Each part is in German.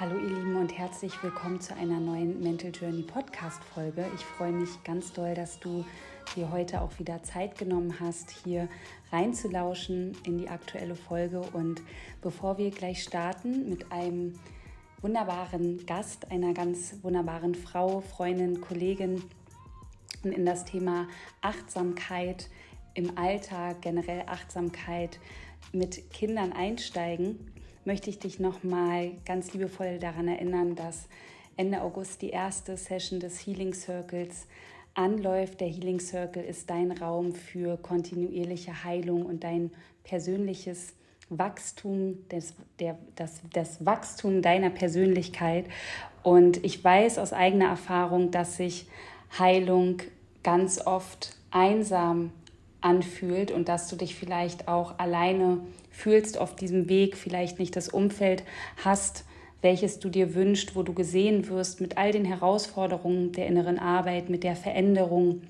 Hallo ihr Lieben und herzlich willkommen zu einer neuen Mental Journey Podcast Folge. Ich freue mich ganz doll, dass du dir heute auch wieder Zeit genommen hast, hier reinzulauschen in die aktuelle Folge. Und bevor wir gleich starten mit einem wunderbaren Gast, einer ganz wunderbaren Frau, Freundin, Kollegin und in das Thema Achtsamkeit im Alltag, generell Achtsamkeit mit Kindern einsteigen, möchte ich dich nochmal ganz liebevoll daran erinnern, dass Ende August die erste Session des Healing Circles anläuft. Der Healing Circle ist dein Raum für kontinuierliche Heilung und dein persönliches Wachstum, das, der, das, das Wachstum deiner Persönlichkeit. Und ich weiß aus eigener Erfahrung, dass sich Heilung ganz oft einsam anfühlt und dass du dich vielleicht auch alleine fühlst auf diesem Weg, vielleicht nicht das Umfeld hast, welches du dir wünschst, wo du gesehen wirst mit all den Herausforderungen der inneren Arbeit, mit der Veränderung,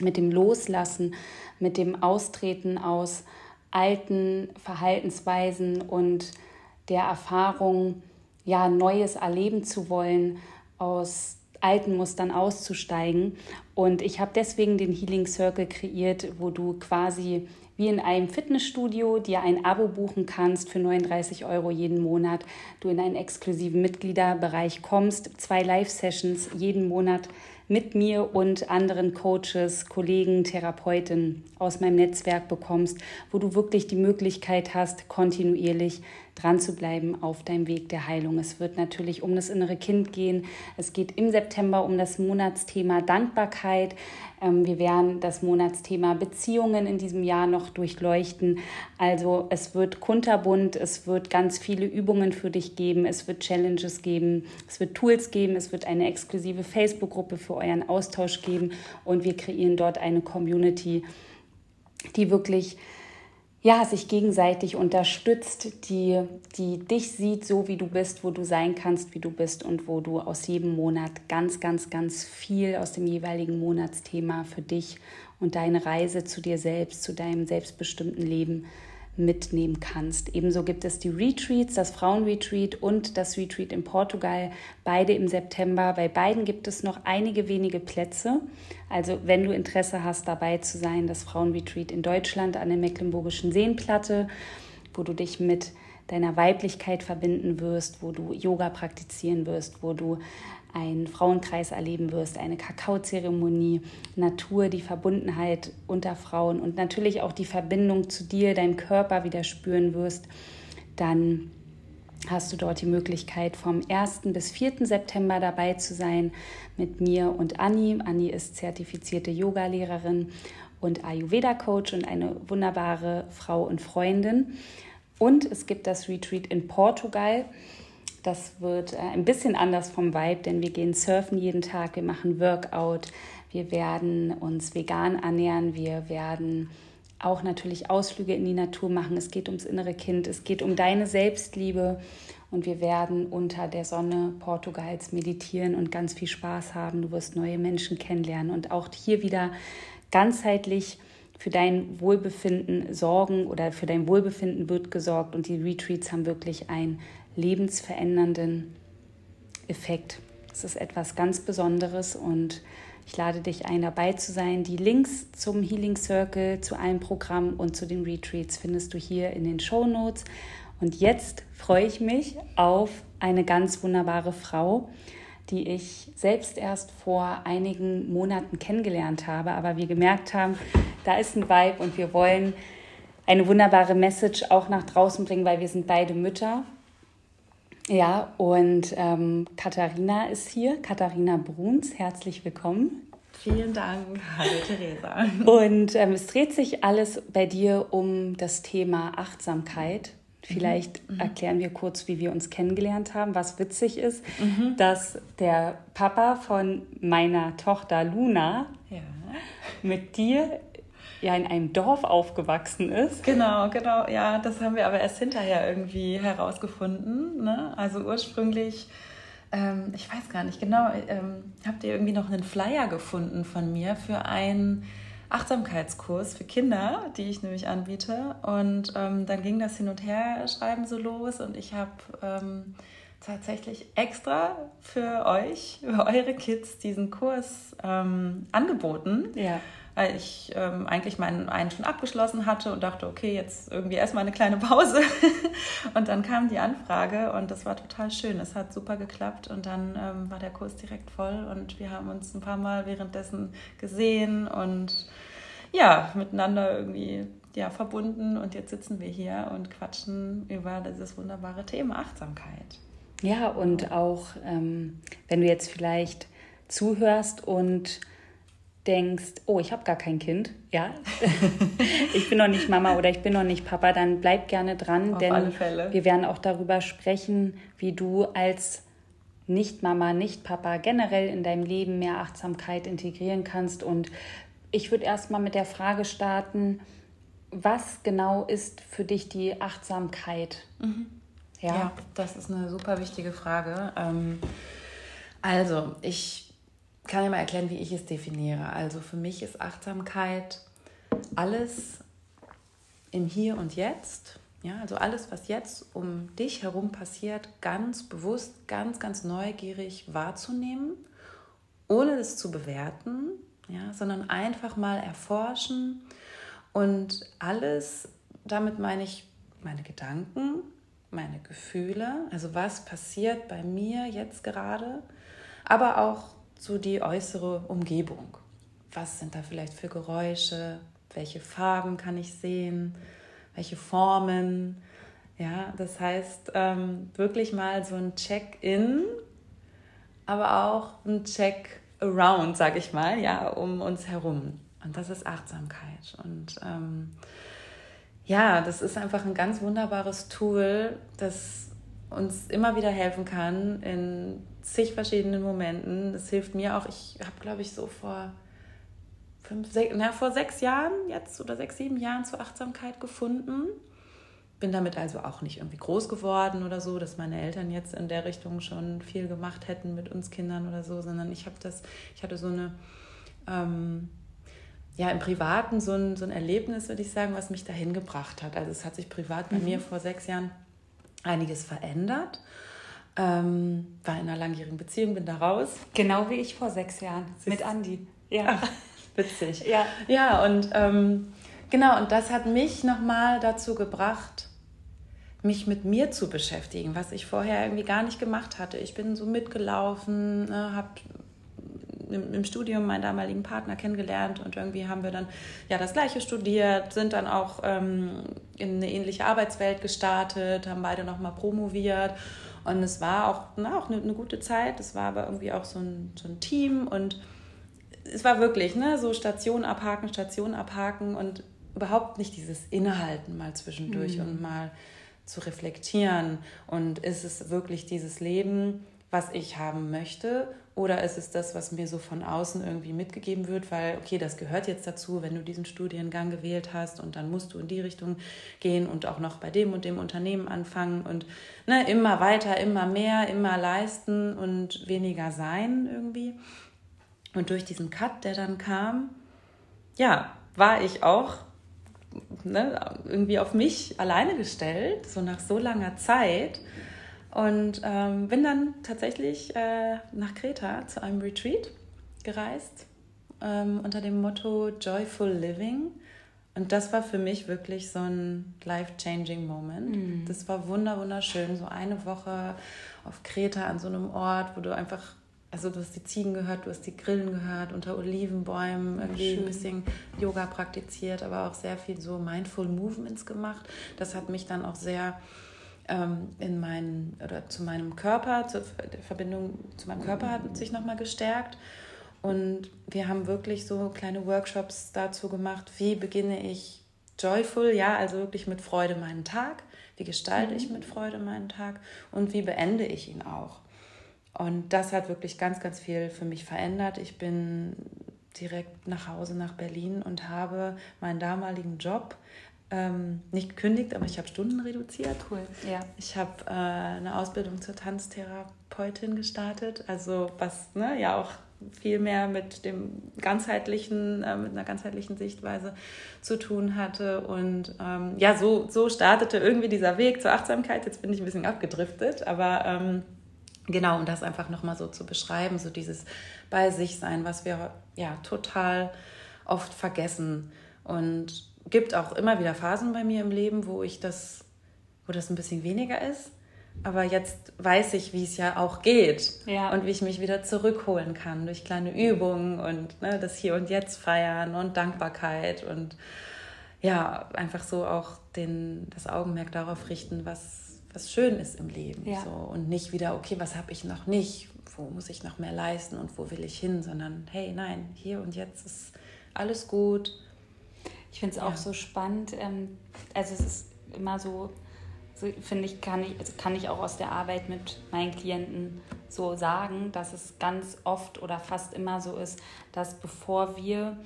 mit dem Loslassen, mit dem Austreten aus alten Verhaltensweisen und der Erfahrung, ja, Neues erleben zu wollen, aus alten Mustern auszusteigen. Und ich habe deswegen den Healing Circle kreiert, wo du quasi wie in einem Fitnessstudio dir ein Abo buchen kannst für 39 Euro jeden Monat. Du in einen exklusiven Mitgliederbereich kommst, zwei Live-Sessions jeden Monat mit mir und anderen Coaches, Kollegen, Therapeuten aus meinem Netzwerk bekommst, wo du wirklich die Möglichkeit hast, kontinuierlich dran zu bleiben auf deinem Weg der Heilung. Es wird natürlich um das innere Kind gehen. Es geht im September um das Monatsthema Dankbarkeit. Ähm, wir werden das Monatsthema Beziehungen in diesem Jahr noch durchleuchten. Also es wird kunterbunt, es wird ganz viele Übungen für dich geben, es wird Challenges geben, es wird Tools geben, es wird eine exklusive Facebook-Gruppe für euren Austausch geben und wir kreieren dort eine Community, die wirklich ja, sich gegenseitig unterstützt, die, die dich sieht, so wie du bist, wo du sein kannst, wie du bist und wo du aus jedem Monat ganz, ganz, ganz viel aus dem jeweiligen Monatsthema für dich und deine Reise zu dir selbst, zu deinem selbstbestimmten Leben mitnehmen kannst. Ebenso gibt es die Retreats, das Frauenretreat und das Retreat in Portugal, beide im September. Bei beiden gibt es noch einige wenige Plätze. Also wenn du Interesse hast, dabei zu sein, das Frauenretreat in Deutschland an der Mecklenburgischen Seenplatte, wo du dich mit deiner Weiblichkeit verbinden wirst, wo du Yoga praktizieren wirst, wo du einen Frauenkreis erleben wirst, eine Kakaozeremonie, Natur, die Verbundenheit unter Frauen und natürlich auch die Verbindung zu dir, deinem Körper wieder spüren wirst, dann hast du dort die Möglichkeit, vom 1. bis 4. September dabei zu sein mit mir und Anni. Anni ist zertifizierte Yogalehrerin und Ayurveda-Coach und eine wunderbare Frau und Freundin. Und es gibt das Retreat in Portugal. Das wird äh, ein bisschen anders vom Vibe, denn wir gehen surfen jeden Tag, wir machen Workout, wir werden uns vegan ernähren, wir werden auch natürlich Ausflüge in die Natur machen. Es geht ums innere Kind, es geht um deine Selbstliebe und wir werden unter der Sonne Portugals meditieren und ganz viel Spaß haben. Du wirst neue Menschen kennenlernen und auch hier wieder ganzheitlich für dein Wohlbefinden sorgen oder für dein Wohlbefinden wird gesorgt und die Retreats haben wirklich ein lebensverändernden Effekt. Das ist etwas ganz Besonderes und ich lade dich ein, dabei zu sein. Die Links zum Healing Circle, zu allen Programmen und zu den Retreats findest du hier in den Show Notes. Und jetzt freue ich mich auf eine ganz wunderbare Frau, die ich selbst erst vor einigen Monaten kennengelernt habe, aber wir gemerkt haben, da ist ein Vibe und wir wollen eine wunderbare Message auch nach draußen bringen, weil wir sind beide Mütter ja, und ähm, Katharina ist hier, Katharina Bruns, herzlich willkommen. Vielen Dank. Hallo Theresa. Und ähm, es dreht sich alles bei dir um das Thema Achtsamkeit. Vielleicht mhm. erklären wir kurz, wie wir uns kennengelernt haben. Was witzig ist, mhm. dass der Papa von meiner Tochter Luna ja. mit dir ja in einem Dorf aufgewachsen ist. Genau, genau, ja, das haben wir aber erst hinterher irgendwie herausgefunden. Ne? Also ursprünglich, ähm, ich weiß gar nicht genau, ähm, habt ihr irgendwie noch einen Flyer gefunden von mir für einen Achtsamkeitskurs für Kinder, die ich nämlich anbiete. Und ähm, dann ging das Hin- und Her-Schreiben so los und ich habe tatsächlich extra für euch, für eure Kids diesen Kurs ähm, angeboten. Ja. Weil ich ähm, eigentlich meinen einen schon abgeschlossen hatte und dachte, okay, jetzt irgendwie erstmal eine kleine Pause. und dann kam die Anfrage und das war total schön. Es hat super geklappt und dann ähm, war der Kurs direkt voll und wir haben uns ein paar Mal währenddessen gesehen und ja, miteinander irgendwie ja, verbunden und jetzt sitzen wir hier und quatschen über dieses wunderbare Thema Achtsamkeit. Ja, und auch ähm, wenn du jetzt vielleicht zuhörst und denkst, oh, ich habe gar kein Kind, ja, ich bin noch nicht Mama oder ich bin noch nicht Papa, dann bleib gerne dran, Auf denn wir werden auch darüber sprechen, wie du als Nicht-Mama, Nicht-Papa generell in deinem Leben mehr Achtsamkeit integrieren kannst. Und ich würde erstmal mit der Frage starten, was genau ist für dich die Achtsamkeit? Mhm. Ja? ja, das ist eine super wichtige Frage. Ähm, also, ich kann ja mal erklären, wie ich es definiere. Also, für mich ist Achtsamkeit alles im Hier und Jetzt. Ja, also alles, was jetzt um dich herum passiert, ganz bewusst, ganz, ganz neugierig wahrzunehmen, ohne es zu bewerten, ja, sondern einfach mal erforschen und alles, damit meine ich meine Gedanken, meine Gefühle, also was passiert bei mir jetzt gerade, aber auch so die äußere Umgebung. Was sind da vielleicht für Geräusche? Welche Farben kann ich sehen? Welche Formen? Ja, das heißt ähm, wirklich mal so ein Check-in, aber auch ein Check-around, sag ich mal, ja, um uns herum. Und das ist Achtsamkeit. Und ähm, ja, das ist einfach ein ganz wunderbares Tool, das uns immer wieder helfen kann in zig verschiedenen Momenten. Das hilft mir auch. Ich habe, glaube ich, so vor fünf, sechs, na, vor sechs Jahren jetzt oder sechs, sieben Jahren zur Achtsamkeit gefunden. Bin damit also auch nicht irgendwie groß geworden oder so, dass meine Eltern jetzt in der Richtung schon viel gemacht hätten mit uns Kindern oder so, sondern ich habe das, ich hatte so eine ähm, ja, im Privaten so ein, so ein Erlebnis, würde ich sagen, was mich dahin gebracht hat. Also es hat sich privat bei mhm. mir vor sechs Jahren einiges verändert. Ähm, war in einer langjährigen Beziehung, bin da raus. Genau wie ich vor sechs Jahren mit Andi. Ja. Ach, witzig. Ja. Ja, und ähm, genau, und das hat mich nochmal dazu gebracht, mich mit mir zu beschäftigen, was ich vorher irgendwie gar nicht gemacht hatte. Ich bin so mitgelaufen, ne, habe im, im, Studium meinen damaligen Partner kennengelernt und irgendwie haben wir dann ja das gleiche studiert, sind dann auch ähm, in eine ähnliche Arbeitswelt gestartet, haben beide nochmal promoviert und es war auch, na, auch eine, eine, gute Zeit. Es war aber irgendwie auch so ein, so ein Team und es war wirklich ne, so Station abhaken, Station abhaken und überhaupt nicht dieses Innehalten mal zwischendurch mhm. und mal zu reflektieren. Und ist es wirklich dieses Leben, was ich haben möchte? Oder ist es das, was mir so von außen irgendwie mitgegeben wird, weil, okay, das gehört jetzt dazu, wenn du diesen Studiengang gewählt hast und dann musst du in die Richtung gehen und auch noch bei dem und dem Unternehmen anfangen und ne, immer weiter, immer mehr, immer leisten und weniger sein irgendwie. Und durch diesen Cut, der dann kam, ja, war ich auch ne, irgendwie auf mich alleine gestellt, so nach so langer Zeit. Und ähm, bin dann tatsächlich äh, nach Kreta zu einem Retreat gereist ähm, unter dem Motto Joyful Living. Und das war für mich wirklich so ein life-changing Moment. Mhm. Das war wunder wunderschön. So eine Woche auf Kreta an so einem Ort, wo du einfach, also du hast die Ziegen gehört, du hast die Grillen gehört, unter Olivenbäumen irgendwie Schön. ein bisschen Yoga praktiziert, aber auch sehr viel so Mindful Movements gemacht. Das hat mich dann auch sehr in meinen oder zu meinem Körper, zur Verbindung zu meinem Körper hat sich nochmal gestärkt. Und wir haben wirklich so kleine Workshops dazu gemacht, wie beginne ich joyful, ja, also wirklich mit Freude meinen Tag, wie gestalte mhm. ich mit Freude meinen Tag und wie beende ich ihn auch. Und das hat wirklich ganz, ganz viel für mich verändert. Ich bin direkt nach Hause nach Berlin und habe meinen damaligen Job ähm, nicht gekündigt, aber ich habe Stunden reduziert. Cool, ja. Ich habe äh, eine Ausbildung zur Tanztherapeutin gestartet, also was ne, ja auch viel mehr mit dem ganzheitlichen, äh, mit einer ganzheitlichen Sichtweise zu tun hatte. Und ähm, ja, so, so startete irgendwie dieser Weg zur Achtsamkeit. Jetzt bin ich ein bisschen abgedriftet, aber ähm, Genau, um das einfach nochmal so zu beschreiben, so dieses bei sich sein, was wir ja total oft vergessen. Und gibt auch immer wieder Phasen bei mir im Leben, wo ich das, wo das ein bisschen weniger ist. Aber jetzt weiß ich, wie es ja auch geht ja. und wie ich mich wieder zurückholen kann durch kleine Übungen und ne, das Hier und Jetzt feiern und Dankbarkeit und ja, einfach so auch den, das Augenmerk darauf richten, was, was schön ist im Leben. Ja. So. Und nicht wieder, okay, was habe ich noch nicht, wo muss ich noch mehr leisten und wo will ich hin, sondern hey, nein, hier und jetzt ist alles gut. Ich finde es ja. auch so spannend. Ähm, also es ist immer so, so finde ich, kann ich, also kann ich auch aus der Arbeit mit meinen Klienten so sagen, dass es ganz oft oder fast immer so ist, dass bevor wir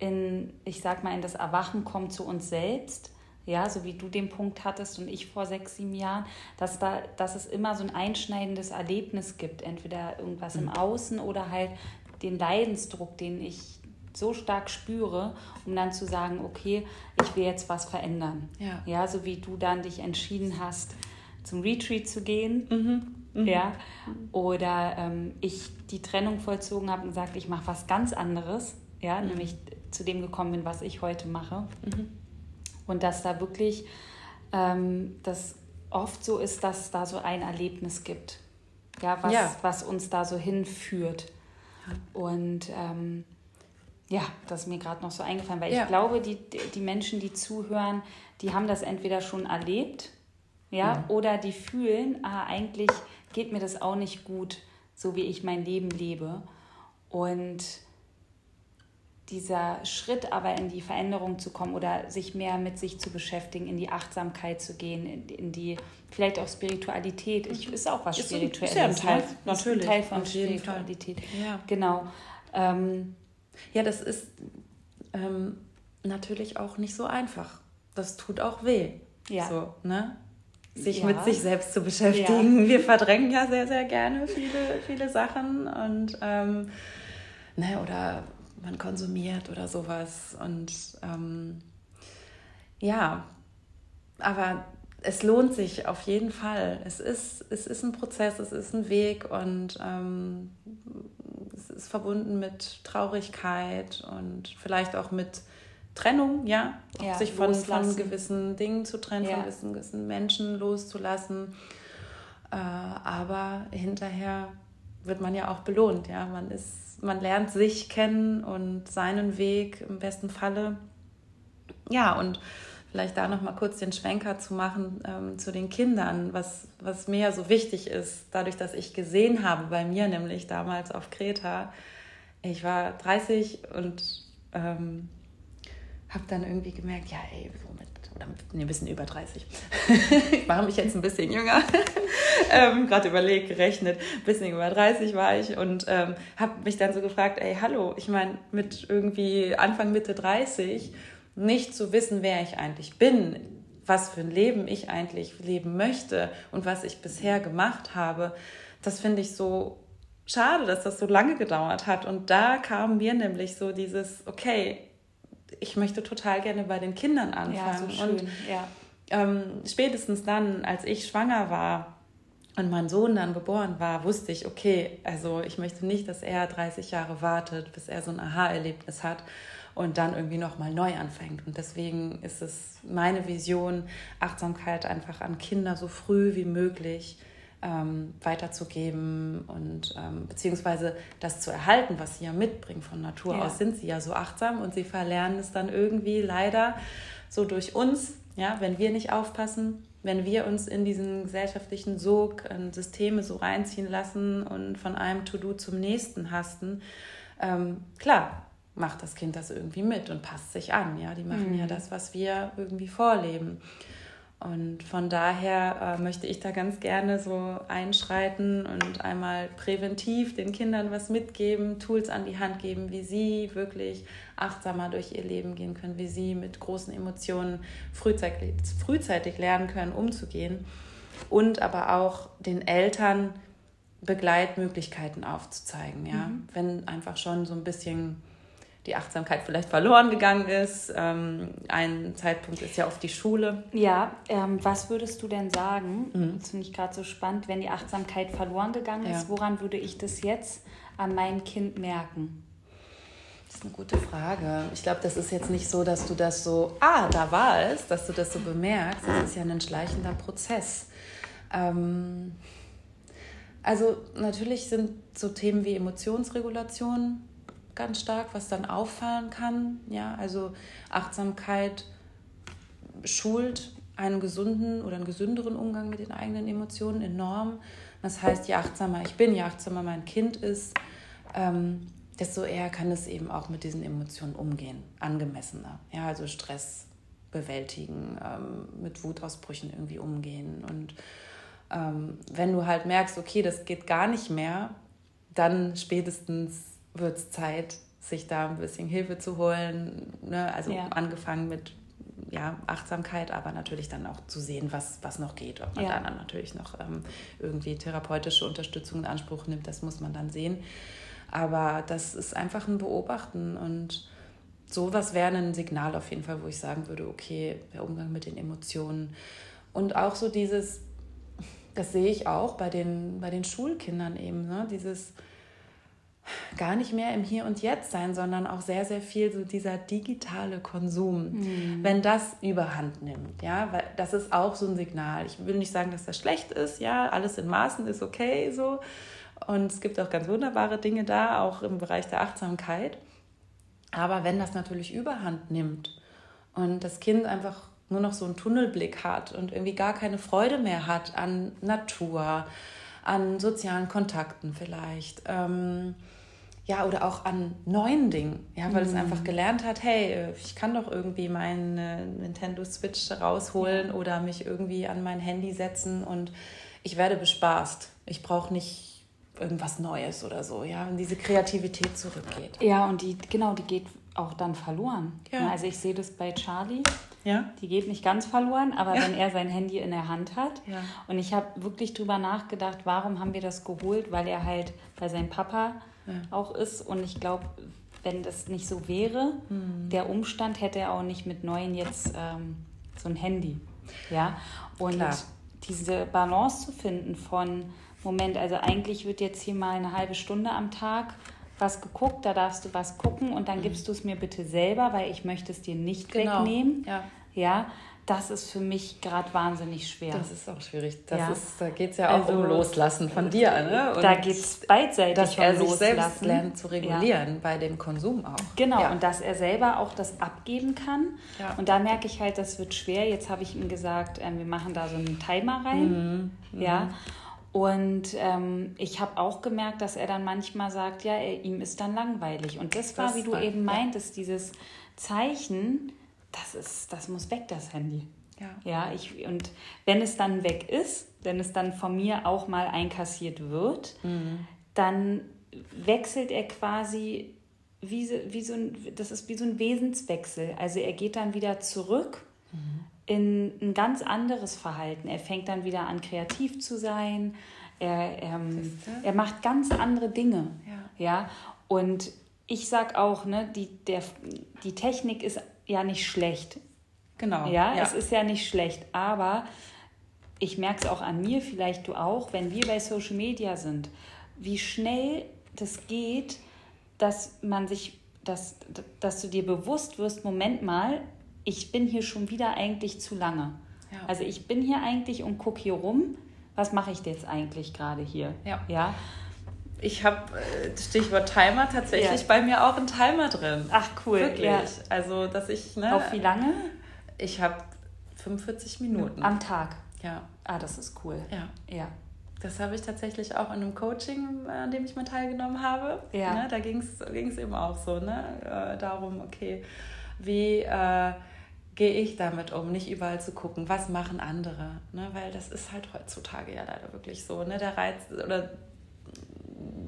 in, ich sag mal, in das Erwachen kommen zu uns selbst, ja, so wie du den Punkt hattest und ich vor sechs, sieben Jahren, dass, da, dass es immer so ein einschneidendes Erlebnis gibt, entweder irgendwas mhm. im Außen oder halt den Leidensdruck, den ich so stark spüre, um dann zu sagen, okay, ich will jetzt was verändern. Ja, ja so wie du dann dich entschieden hast, zum Retreat zu gehen. Mhm. Mhm. Ja, oder ähm, ich die Trennung vollzogen habe und gesagt, ich mache was ganz anderes, ja, mhm. nämlich zu dem gekommen bin, was ich heute mache. Mhm. Und dass da wirklich ähm, das oft so ist, dass da so ein Erlebnis gibt, ja, was, ja. was uns da so hinführt. Und ähm, ja, das ist mir gerade noch so eingefallen, weil ja. ich glaube, die, die Menschen, die zuhören, die haben das entweder schon erlebt, ja, mhm. oder die fühlen, ah, eigentlich geht mir das auch nicht gut, so wie ich mein Leben lebe. Und dieser Schritt aber in die Veränderung zu kommen oder sich mehr mit sich zu beschäftigen, in die Achtsamkeit zu gehen, in, in die vielleicht auch Spiritualität, ich, ist auch was ist Spirituelles. Ist ja ein Teil, ne? natürlich, Teil von Spiritualität. Ja. Genau. Ähm, ja, das ist ähm, natürlich auch nicht so einfach. Das tut auch weh. Ja. So, ne? Sich ja. mit sich selbst zu beschäftigen. Ja. Wir verdrängen ja sehr, sehr gerne viele, viele Sachen und ähm, ne, oder man konsumiert oder sowas. Und ähm, ja, aber es lohnt sich auf jeden Fall. Es ist, es ist ein Prozess, es ist ein Weg und ähm, es ist verbunden mit Traurigkeit und vielleicht auch mit Trennung, ja, ja sich von, von gewissen Dingen zu trennen, ja. von gewissen, gewissen Menschen loszulassen. Äh, aber hinterher wird man ja auch belohnt, ja. Man ist, man lernt sich kennen und seinen Weg im besten Falle. Ja, und vielleicht da noch mal kurz den Schwenker zu machen ähm, zu den Kindern, was, was mir so wichtig ist, dadurch, dass ich gesehen habe, bei mir nämlich damals auf Kreta, ich war 30 und ähm, habe dann irgendwie gemerkt, ja, ey, so mit, oder nee, ein bisschen über 30. ich mache mich jetzt ein bisschen jünger. ähm, Gerade überlegt, gerechnet, ein bisschen über 30 war ich und ähm, habe mich dann so gefragt, ey, hallo, ich meine, mit irgendwie Anfang, Mitte 30 nicht zu wissen, wer ich eigentlich bin, was für ein Leben ich eigentlich leben möchte und was ich bisher gemacht habe, das finde ich so schade, dass das so lange gedauert hat. Und da kam mir nämlich so dieses, okay, ich möchte total gerne bei den Kindern anfangen. Ja, so. Und ja. ähm, spätestens dann, als ich schwanger war, und mein Sohn dann geboren war, wusste ich, okay, also ich möchte nicht, dass er 30 Jahre wartet, bis er so ein Aha-Erlebnis hat und dann irgendwie nochmal neu anfängt. Und deswegen ist es meine Vision, Achtsamkeit einfach an Kinder so früh wie möglich ähm, weiterzugeben und ähm, beziehungsweise das zu erhalten, was sie ja mitbringen von Natur ja. aus, sind sie ja so achtsam und sie verlernen es dann irgendwie leider so durch uns, ja, wenn wir nicht aufpassen, wenn wir uns in diesen gesellschaftlichen Sog, in Systeme so reinziehen lassen und von einem To-Do zum nächsten hasten, ähm, klar, macht das Kind das irgendwie mit und passt sich an. Ja, die machen mhm. ja das, was wir irgendwie vorleben. Und von daher äh, möchte ich da ganz gerne so einschreiten und einmal präventiv den Kindern was mitgeben, Tools an die Hand geben, wie sie wirklich achtsamer durch ihr Leben gehen können, wie sie mit großen Emotionen frühzeitig, frühzeitig lernen können, umzugehen. Und aber auch den Eltern Begleitmöglichkeiten aufzuzeigen. Ja? Mhm. Wenn einfach schon so ein bisschen die Achtsamkeit vielleicht verloren gegangen ist. Ähm, ein Zeitpunkt ist ja oft die Schule. Ja, ähm, was würdest du denn sagen? Mhm. Das finde ich gerade so spannend, wenn die Achtsamkeit verloren gegangen ist. Ja. Woran würde ich das jetzt an meinem Kind merken? Das ist eine gute Frage. Ich glaube, das ist jetzt nicht so, dass du das so, ah, da war es, dass du das so bemerkst. Das ist ja ein schleichender Prozess. Ähm, also natürlich sind so Themen wie Emotionsregulation ganz stark, was dann auffallen kann. Ja, also Achtsamkeit schult einen gesunden oder einen gesünderen Umgang mit den eigenen Emotionen enorm. Das heißt, je achtsamer ich bin, je achtsamer mein Kind ist, ähm, desto eher kann es eben auch mit diesen Emotionen umgehen, angemessener. Ja, also Stress bewältigen, ähm, mit Wutausbrüchen irgendwie umgehen. Und ähm, wenn du halt merkst, okay, das geht gar nicht mehr, dann spätestens wird es Zeit, sich da ein bisschen Hilfe zu holen. Ne? Also ja. angefangen mit ja, Achtsamkeit, aber natürlich dann auch zu sehen, was, was noch geht. Ob man ja. dann natürlich noch ähm, irgendwie therapeutische Unterstützung in Anspruch nimmt, das muss man dann sehen. Aber das ist einfach ein Beobachten und sowas wäre ein Signal auf jeden Fall, wo ich sagen würde, okay, der Umgang mit den Emotionen und auch so dieses, das sehe ich auch bei den, bei den Schulkindern eben, ne? dieses gar nicht mehr im Hier und Jetzt sein, sondern auch sehr, sehr viel so dieser digitale Konsum, mhm. wenn das überhand nimmt, ja, weil das ist auch so ein Signal. Ich will nicht sagen, dass das schlecht ist, ja, alles in Maßen ist okay so und es gibt auch ganz wunderbare Dinge da, auch im Bereich der Achtsamkeit. Aber wenn das natürlich überhand nimmt und das Kind einfach nur noch so einen Tunnelblick hat und irgendwie gar keine Freude mehr hat an Natur, an sozialen Kontakten vielleicht, ähm, ja, oder auch an neuen Dingen, ja, weil mhm. es einfach gelernt hat, hey, ich kann doch irgendwie meine Nintendo Switch rausholen ja. oder mich irgendwie an mein Handy setzen und ich werde bespaßt. Ich brauche nicht irgendwas Neues oder so, ja, wenn diese Kreativität zurückgeht. Ja, und die, genau, die geht auch dann verloren. Ja. Also ich sehe das bei Charlie. Ja. Die geht nicht ganz verloren, aber ja. wenn er sein Handy in der Hand hat. Ja. Und ich habe wirklich drüber nachgedacht, warum haben wir das geholt? Weil er halt bei seinem Papa ja. auch ist. Und ich glaube, wenn das nicht so wäre, mhm. der Umstand hätte er auch nicht mit neuen jetzt ähm, so ein Handy. Ja. Und Klar. diese Balance zu finden von Moment, also eigentlich wird jetzt hier mal eine halbe Stunde am Tag was geguckt, da darfst du was gucken und dann mhm. gibst du es mir bitte selber, weil ich möchte es dir nicht genau. wegnehmen. Ja. ja, das ist für mich gerade wahnsinnig schwer. Das ist auch schwierig. Das ja. ist, da geht es ja auch also, um Loslassen von dir. Ne? Und da geht es beidseitig dass um er sich Loslassen. selbst lernt zu regulieren, ja. bei dem Konsum auch. Genau, ja. und dass er selber auch das abgeben kann. Ja. Und da merke ich halt, das wird schwer. Jetzt habe ich ihm gesagt, äh, wir machen da so einen Timer rein. Mhm. Ja. Mhm. Und ähm, ich habe auch gemerkt, dass er dann manchmal sagt, ja, er, ihm ist dann langweilig. Und das war, das wie du war, eben meintest, dieses Zeichen, das ist, das muss weg, das Handy. Ja. ja, ich, und wenn es dann weg ist, wenn es dann von mir auch mal einkassiert wird, mhm. dann wechselt er quasi wie, wie so ein, das ist wie so ein Wesenswechsel. Also er geht dann wieder zurück mhm in ein ganz anderes Verhalten. Er fängt dann wieder an, kreativ zu sein. Er, ähm, er macht ganz andere Dinge. Ja. ja? Und ich sag auch, ne, die, der, die Technik ist ja nicht schlecht. Genau. Ja, ja, es ist ja nicht schlecht. Aber ich merke es auch an mir, vielleicht du auch, wenn wir bei Social Media sind, wie schnell das geht, dass man sich, dass, dass du dir bewusst wirst, Moment mal, ich bin hier schon wieder eigentlich zu lange. Ja. Also ich bin hier eigentlich und gucke hier rum. Was mache ich jetzt eigentlich gerade hier? Ja. ja? Ich habe äh, Stichwort Timer tatsächlich ja. bei mir auch einen Timer drin. Ach cool. Wirklich. Ja. Also dass ich. Ne, Auf wie lange? Ich habe 45 Minuten. Am Tag. Ja. Ah, das ist cool. Ja. Ja. Das habe ich tatsächlich auch in einem Coaching, an dem ich mal teilgenommen habe. Ja. Ne, da ging es eben auch so, ne? Äh, darum, okay, wie äh, gehe ich damit um, nicht überall zu gucken, was machen andere, ne? weil das ist halt heutzutage ja leider wirklich so, ne? der Reiz oder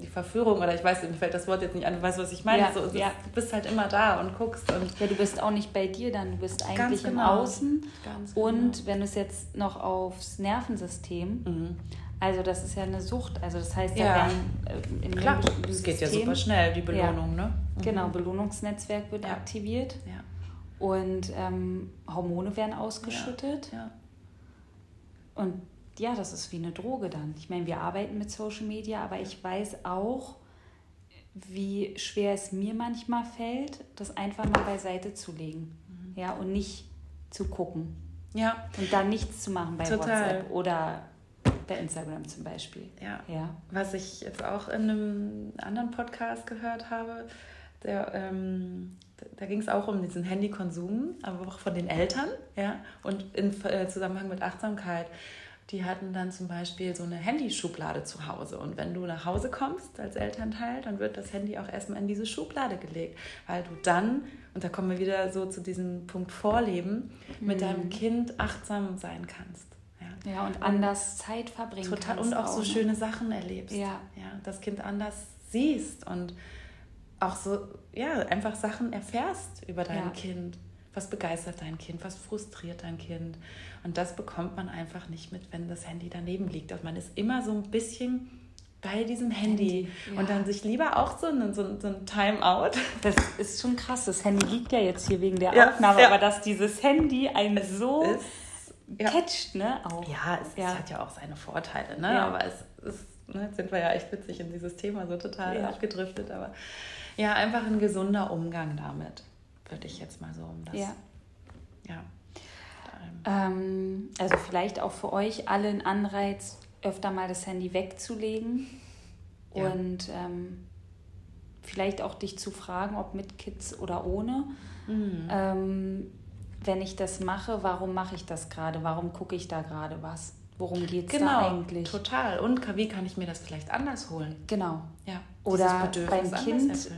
die Verführung oder ich weiß, mir fällt das Wort jetzt nicht an, du weißt, was ich meine. Ja, so, ja. Du bist halt immer da und guckst. Und ja, du bist auch nicht bei dir dann, du bist eigentlich genau. im Außen. Ganz und genau. wenn du es jetzt noch aufs Nervensystem, mhm. also das ist ja eine Sucht, also das heißt ja, ja werden, äh, in Klar, es geht ja super schnell, die Belohnung, ja. ne? Mhm. Genau, Belohnungsnetzwerk wird aktiviert Ja. und ähm, Hormone werden ausgeschüttet. Ja. Und ja, das ist wie eine Droge dann. Ich meine, wir arbeiten mit Social Media, aber ich weiß auch, wie schwer es mir manchmal fällt, das einfach mal beiseite zu legen. Mhm. Ja, und nicht zu gucken. ja. Und dann nichts zu machen bei Total. WhatsApp oder bei Instagram zum Beispiel. Ja. Ja. Was ich jetzt auch in einem anderen Podcast gehört habe, der, ähm, da ging es auch um diesen Handykonsum, aber auch von den Eltern, ja, und in äh, Zusammenhang mit Achtsamkeit. Die hatten dann zum Beispiel so eine Handyschublade zu Hause. Und wenn du nach Hause kommst als Elternteil, dann wird das Handy auch erstmal in diese Schublade gelegt, weil du dann, und da kommen wir wieder so zu diesem Punkt Vorleben, mit deinem Kind achtsam sein kannst. Ja. Ja, und anders Zeit verbringen Total. kannst Und auch so ne? schöne Sachen erlebst. Ja. ja. Das Kind anders siehst und auch so, ja, einfach Sachen erfährst über dein Ja. Kind. Was begeistert dein Kind? Was frustriert dein Kind? Und das bekommt man einfach nicht mit, wenn das Handy daneben liegt. Also man ist immer so ein bisschen bei diesem Handy. Handy, ja. Und dann sich lieber auch so ein, so so ein Timeout. Das ist schon krass. Das Handy liegt ja jetzt hier wegen der Ja, Aufnahme, ja. aber dass dieses Handy einen so ist- catcht, ne? Auch. Ja, es, Ja. es hat ja auch seine Vorteile, ne? Aber es ist, ne, jetzt sind wir ja echt witzig in dieses Thema so total abgedriftet. Aber ja, einfach ein gesunder Umgang damit, würde ich jetzt mal so um das. Ja. ja. Ähm, also vielleicht auch für euch alle ein Anreiz, öfter mal das Handy wegzulegen Ja. und ähm, vielleicht auch dich zu fragen, ob mit Kids oder ohne. Mhm. Ähm, wenn ich das mache, warum mache ich das gerade? Warum gucke ich da gerade was? Worum geht es da Genau, eigentlich? total. Und wie kann ich mir das vielleicht anders holen? Genau. Ja. Oder beim Kind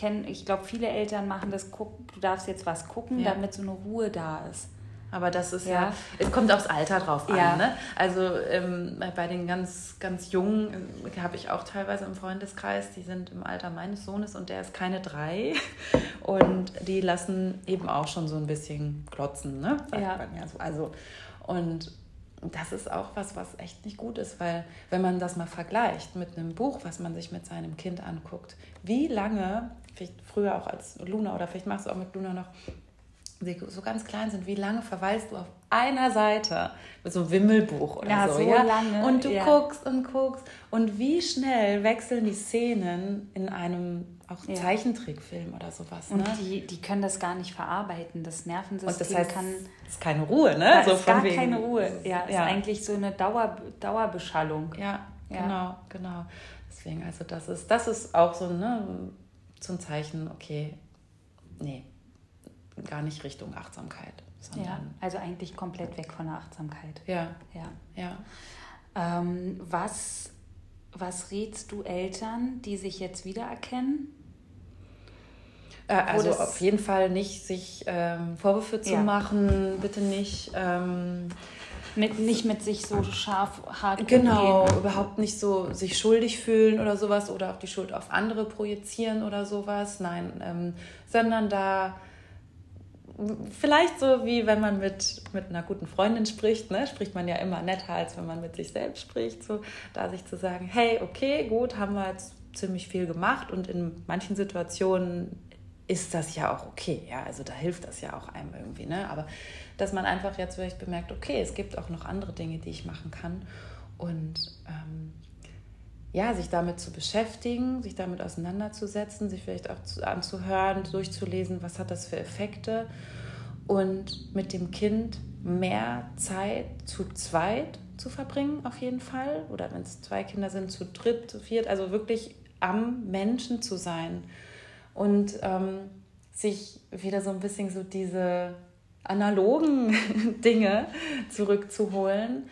kennen, ich glaube, viele Eltern machen das, guck, du darfst jetzt was gucken, Ja. damit so eine Ruhe da ist. Aber das ist ja, Ja. es kommt aufs Alter drauf an. Ja. Ne? Also ähm, bei den ganz, ganz Jungen äh, habe ich auch teilweise im Freundeskreis, die sind im Alter meines Sohnes und der ist keine drei. Und die lassen eben auch schon so ein bisschen klotzen, ne? sagt Ja. man ja so. Also, und das ist auch was, was echt nicht gut ist, weil wenn man das mal vergleicht mit einem Buch, was man sich mit seinem Kind anguckt, wie lange, vielleicht früher auch als Luna oder vielleicht machst du auch mit Luna noch, die so ganz klein sind, wie lange verweilst du auf einer Seite mit so einem Wimmelbuch oder Ja, so, so ja? lange, Und du ja. guckst und guckst und wie schnell wechseln die Szenen in einem auch Ja. Zeichentrickfilm oder sowas, Und ne? die, die können das gar nicht verarbeiten. Das Nervensystem Und das heißt, kann. es ist keine Ruhe, ne? So ist gar wegen- keine Ruhe. Ja, ist eigentlich so eine Dauer, Dauerbeschallung. Ja, Ja. genau, genau. Deswegen, also das ist, das ist auch so, ne, so ein Zeichen, okay, nee, gar nicht Richtung Achtsamkeit, Ja, also eigentlich komplett weg von der Achtsamkeit. ja, Ja. ja. Ähm, was, was rätst du Eltern, die sich jetzt wiedererkennen? Äh, also auf jeden Fall nicht sich ähm, Vorwürfe zu Ja. machen, bitte nicht. Ähm, Mit, nicht mit sich so scharf hart Genau, umgehen. überhaupt nicht so sich schuldig fühlen oder sowas oder auch die Schuld auf andere projizieren oder sowas. Nein, ähm, sondern da vielleicht so wie wenn man mit, mit einer guten Freundin spricht, ne, spricht man ja immer netter, als wenn man mit sich selbst spricht. So, da sich zu sagen, hey, okay, gut, haben wir jetzt ziemlich viel gemacht und in manchen Situationen ist das ja auch okay, ja, also da hilft das ja auch einem irgendwie, ne? Aber dass man einfach jetzt vielleicht bemerkt, okay, es gibt auch noch andere Dinge, die ich machen kann und ähm, ja, sich damit zu beschäftigen, sich damit auseinanderzusetzen, sich vielleicht auch zu, anzuhören, durchzulesen, was hat das für Effekte und mit dem Kind mehr Zeit zu zweit zu verbringen, auf jeden Fall. Oder wenn es zwei Kinder sind, zu dritt, zu viert, also wirklich am Menschen zu sein und ähm, sich wieder so ein bisschen so diese analogen Dinge zurückzuholen,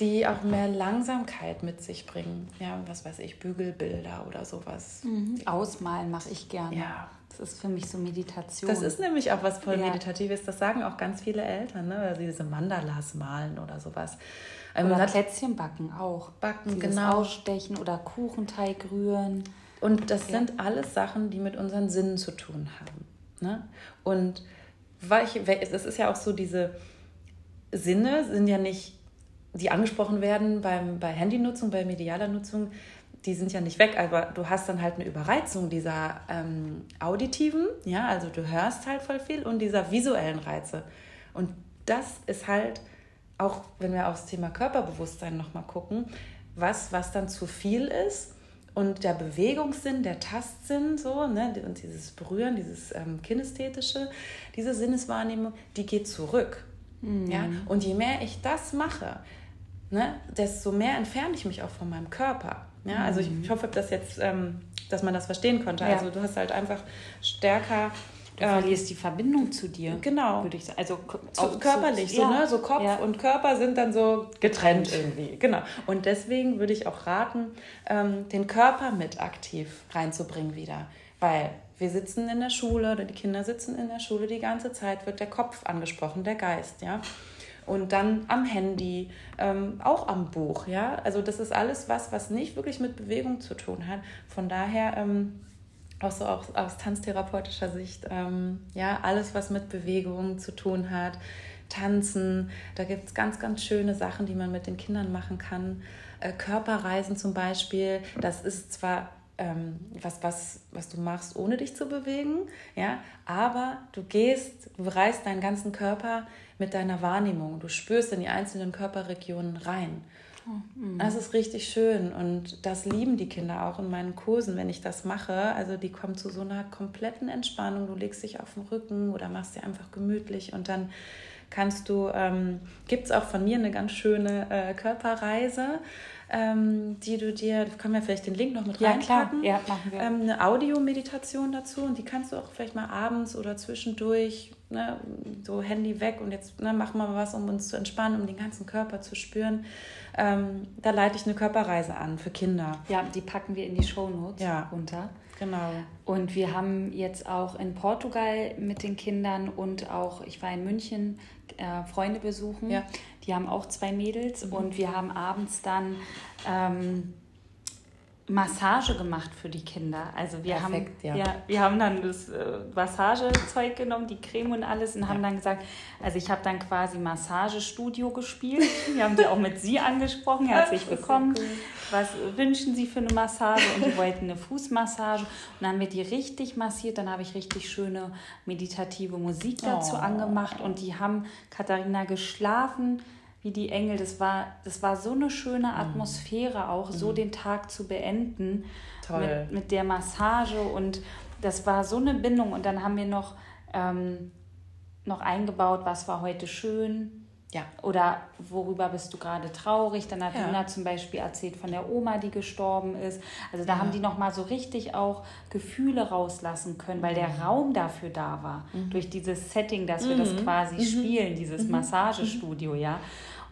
die auch mehr Langsamkeit mit sich bringen. Ja, was weiß ich, Bügelbilder oder sowas. Mhm. Ausmalen mache ich gerne. Ja. Das ist für mich so Meditation. Das ist nämlich auch was voll Ja. Meditatives. Das sagen auch ganz viele Eltern, ne? Weil sie diese Mandalas malen oder sowas. Ähm, oder Plätzchen backen auch. Backen, Dieses genau. Ausstechen oder Kuchenteig rühren. Und das Ja. sind alles Sachen, die mit unseren Sinnen zu tun haben. Ne? Und welche, wel- es ist ja auch so, diese Sinne sind ja nicht, die angesprochen werden beim, bei Handynutzung, bei medialer Nutzung, die sind ja nicht weg, aber du hast dann halt eine Überreizung dieser ähm, auditiven, ja, also du hörst halt voll viel und dieser visuellen Reize. Und das ist halt, auch wenn wir aufs Thema Körperbewusstsein nochmal gucken, was, was dann zu viel ist. Und der Bewegungssinn, der Tastsinn, so, ne, und dieses Berühren, dieses ähm, Kinästhetische, diese Sinneswahrnehmung, die geht zurück. Mhm. Ja? Und je mehr ich das mache, ne, desto mehr entferne ich mich auch von meinem Körper. Ja? Also ich, ich hoffe, dass jetzt, ähm, dass man das verstehen konnte. Ja. Also du hast halt einfach stärker Du ähm, verlierst die Verbindung zu dir. Genau. Würde ich sagen. Also zu, körperlich, zu, so, ja. ne? So Kopf ja. und Körper sind dann so getrennt irgendwie. Genau. Und deswegen würde ich auch raten, ähm, den Körper mit aktiv reinzubringen wieder. Weil wir sitzen in der Schule oder die Kinder sitzen in der Schule die ganze Zeit, wird der Kopf angesprochen, der Geist, ja und dann am Handy, ähm, auch am Buch. Ja? Also das ist alles was, was nicht wirklich mit Bewegung zu tun hat. Von daher, ähm, auch so auch aus tanztherapeutischer Sicht, ähm, ja, alles, was mit Bewegung zu tun hat, Tanzen, da gibt es ganz, ganz schöne Sachen, die man mit den Kindern machen kann. Äh, Körperreisen zum Beispiel, das ist zwar ähm, was, was, was du machst, ohne dich zu bewegen, ja, aber du gehst, du reißt deinen ganzen Körper mit deiner Wahrnehmung. Du spürst in die einzelnen Körperregionen rein. Mhm. das ist richtig schön und das lieben die Kinder auch in meinen Kursen, wenn ich das mache. Also die kommen zu so einer kompletten Entspannung. Du legst dich auf den Rücken oder machst dir einfach gemütlich und dann kannst du, ähm, gibt es auch von mir eine ganz schöne äh, Körperreise ähm, die du dir, können wir vielleicht den Link noch mit ja, reinpacken. Klar. Ja, machen wir. Ähm, eine Audiomeditation dazu und die kannst du auch vielleicht mal abends oder zwischendurch, ne, so Handy weg und jetzt ne, machen wir mal was, um uns zu entspannen, um den ganzen Körper zu spüren. Ähm, da leite ich eine Körperreise an für Kinder. Ja, die packen wir in die Shownotes ja. runter. Genau. Und wir haben jetzt auch in Portugal mit den Kindern und auch, ich war in München, äh, Freunde besuchen. Ja. Die haben auch zwei Mädels mhm. und wir haben abends dann ähm, Massage gemacht für die Kinder. Also wir Perfekt, haben ja. ja. wir haben dann das äh, Massagezeug genommen, die Creme und alles und ja. haben dann gesagt, also ich habe dann quasi Massagestudio gespielt. Wir haben die auch mit sie angesprochen, herzlich willkommen. Cool. Was wünschen Sie für eine Massage? Und die wollten eine Fußmassage und dann haben wir die richtig massiert, dann habe ich richtig schöne meditative Musik dazu oh. angemacht und die haben Katharina geschlafen wie die Engel. Das war, das war so eine schöne mhm. Atmosphäre auch, so mhm. den Tag zu beenden mit, mit der Massage. Und das war so eine Bindung. Und dann haben wir noch, ähm, noch eingebaut, was war heute schön. Ja. Oder worüber bist du gerade traurig? Dann hat ja. Luna zum Beispiel erzählt von der Oma, die gestorben ist. Also da ja. haben die nochmal so richtig auch Gefühle rauslassen können, weil der mhm. Raum dafür da war. Mhm. Durch dieses Setting, dass wir das quasi mhm. spielen, dieses. Massagestudio, ja.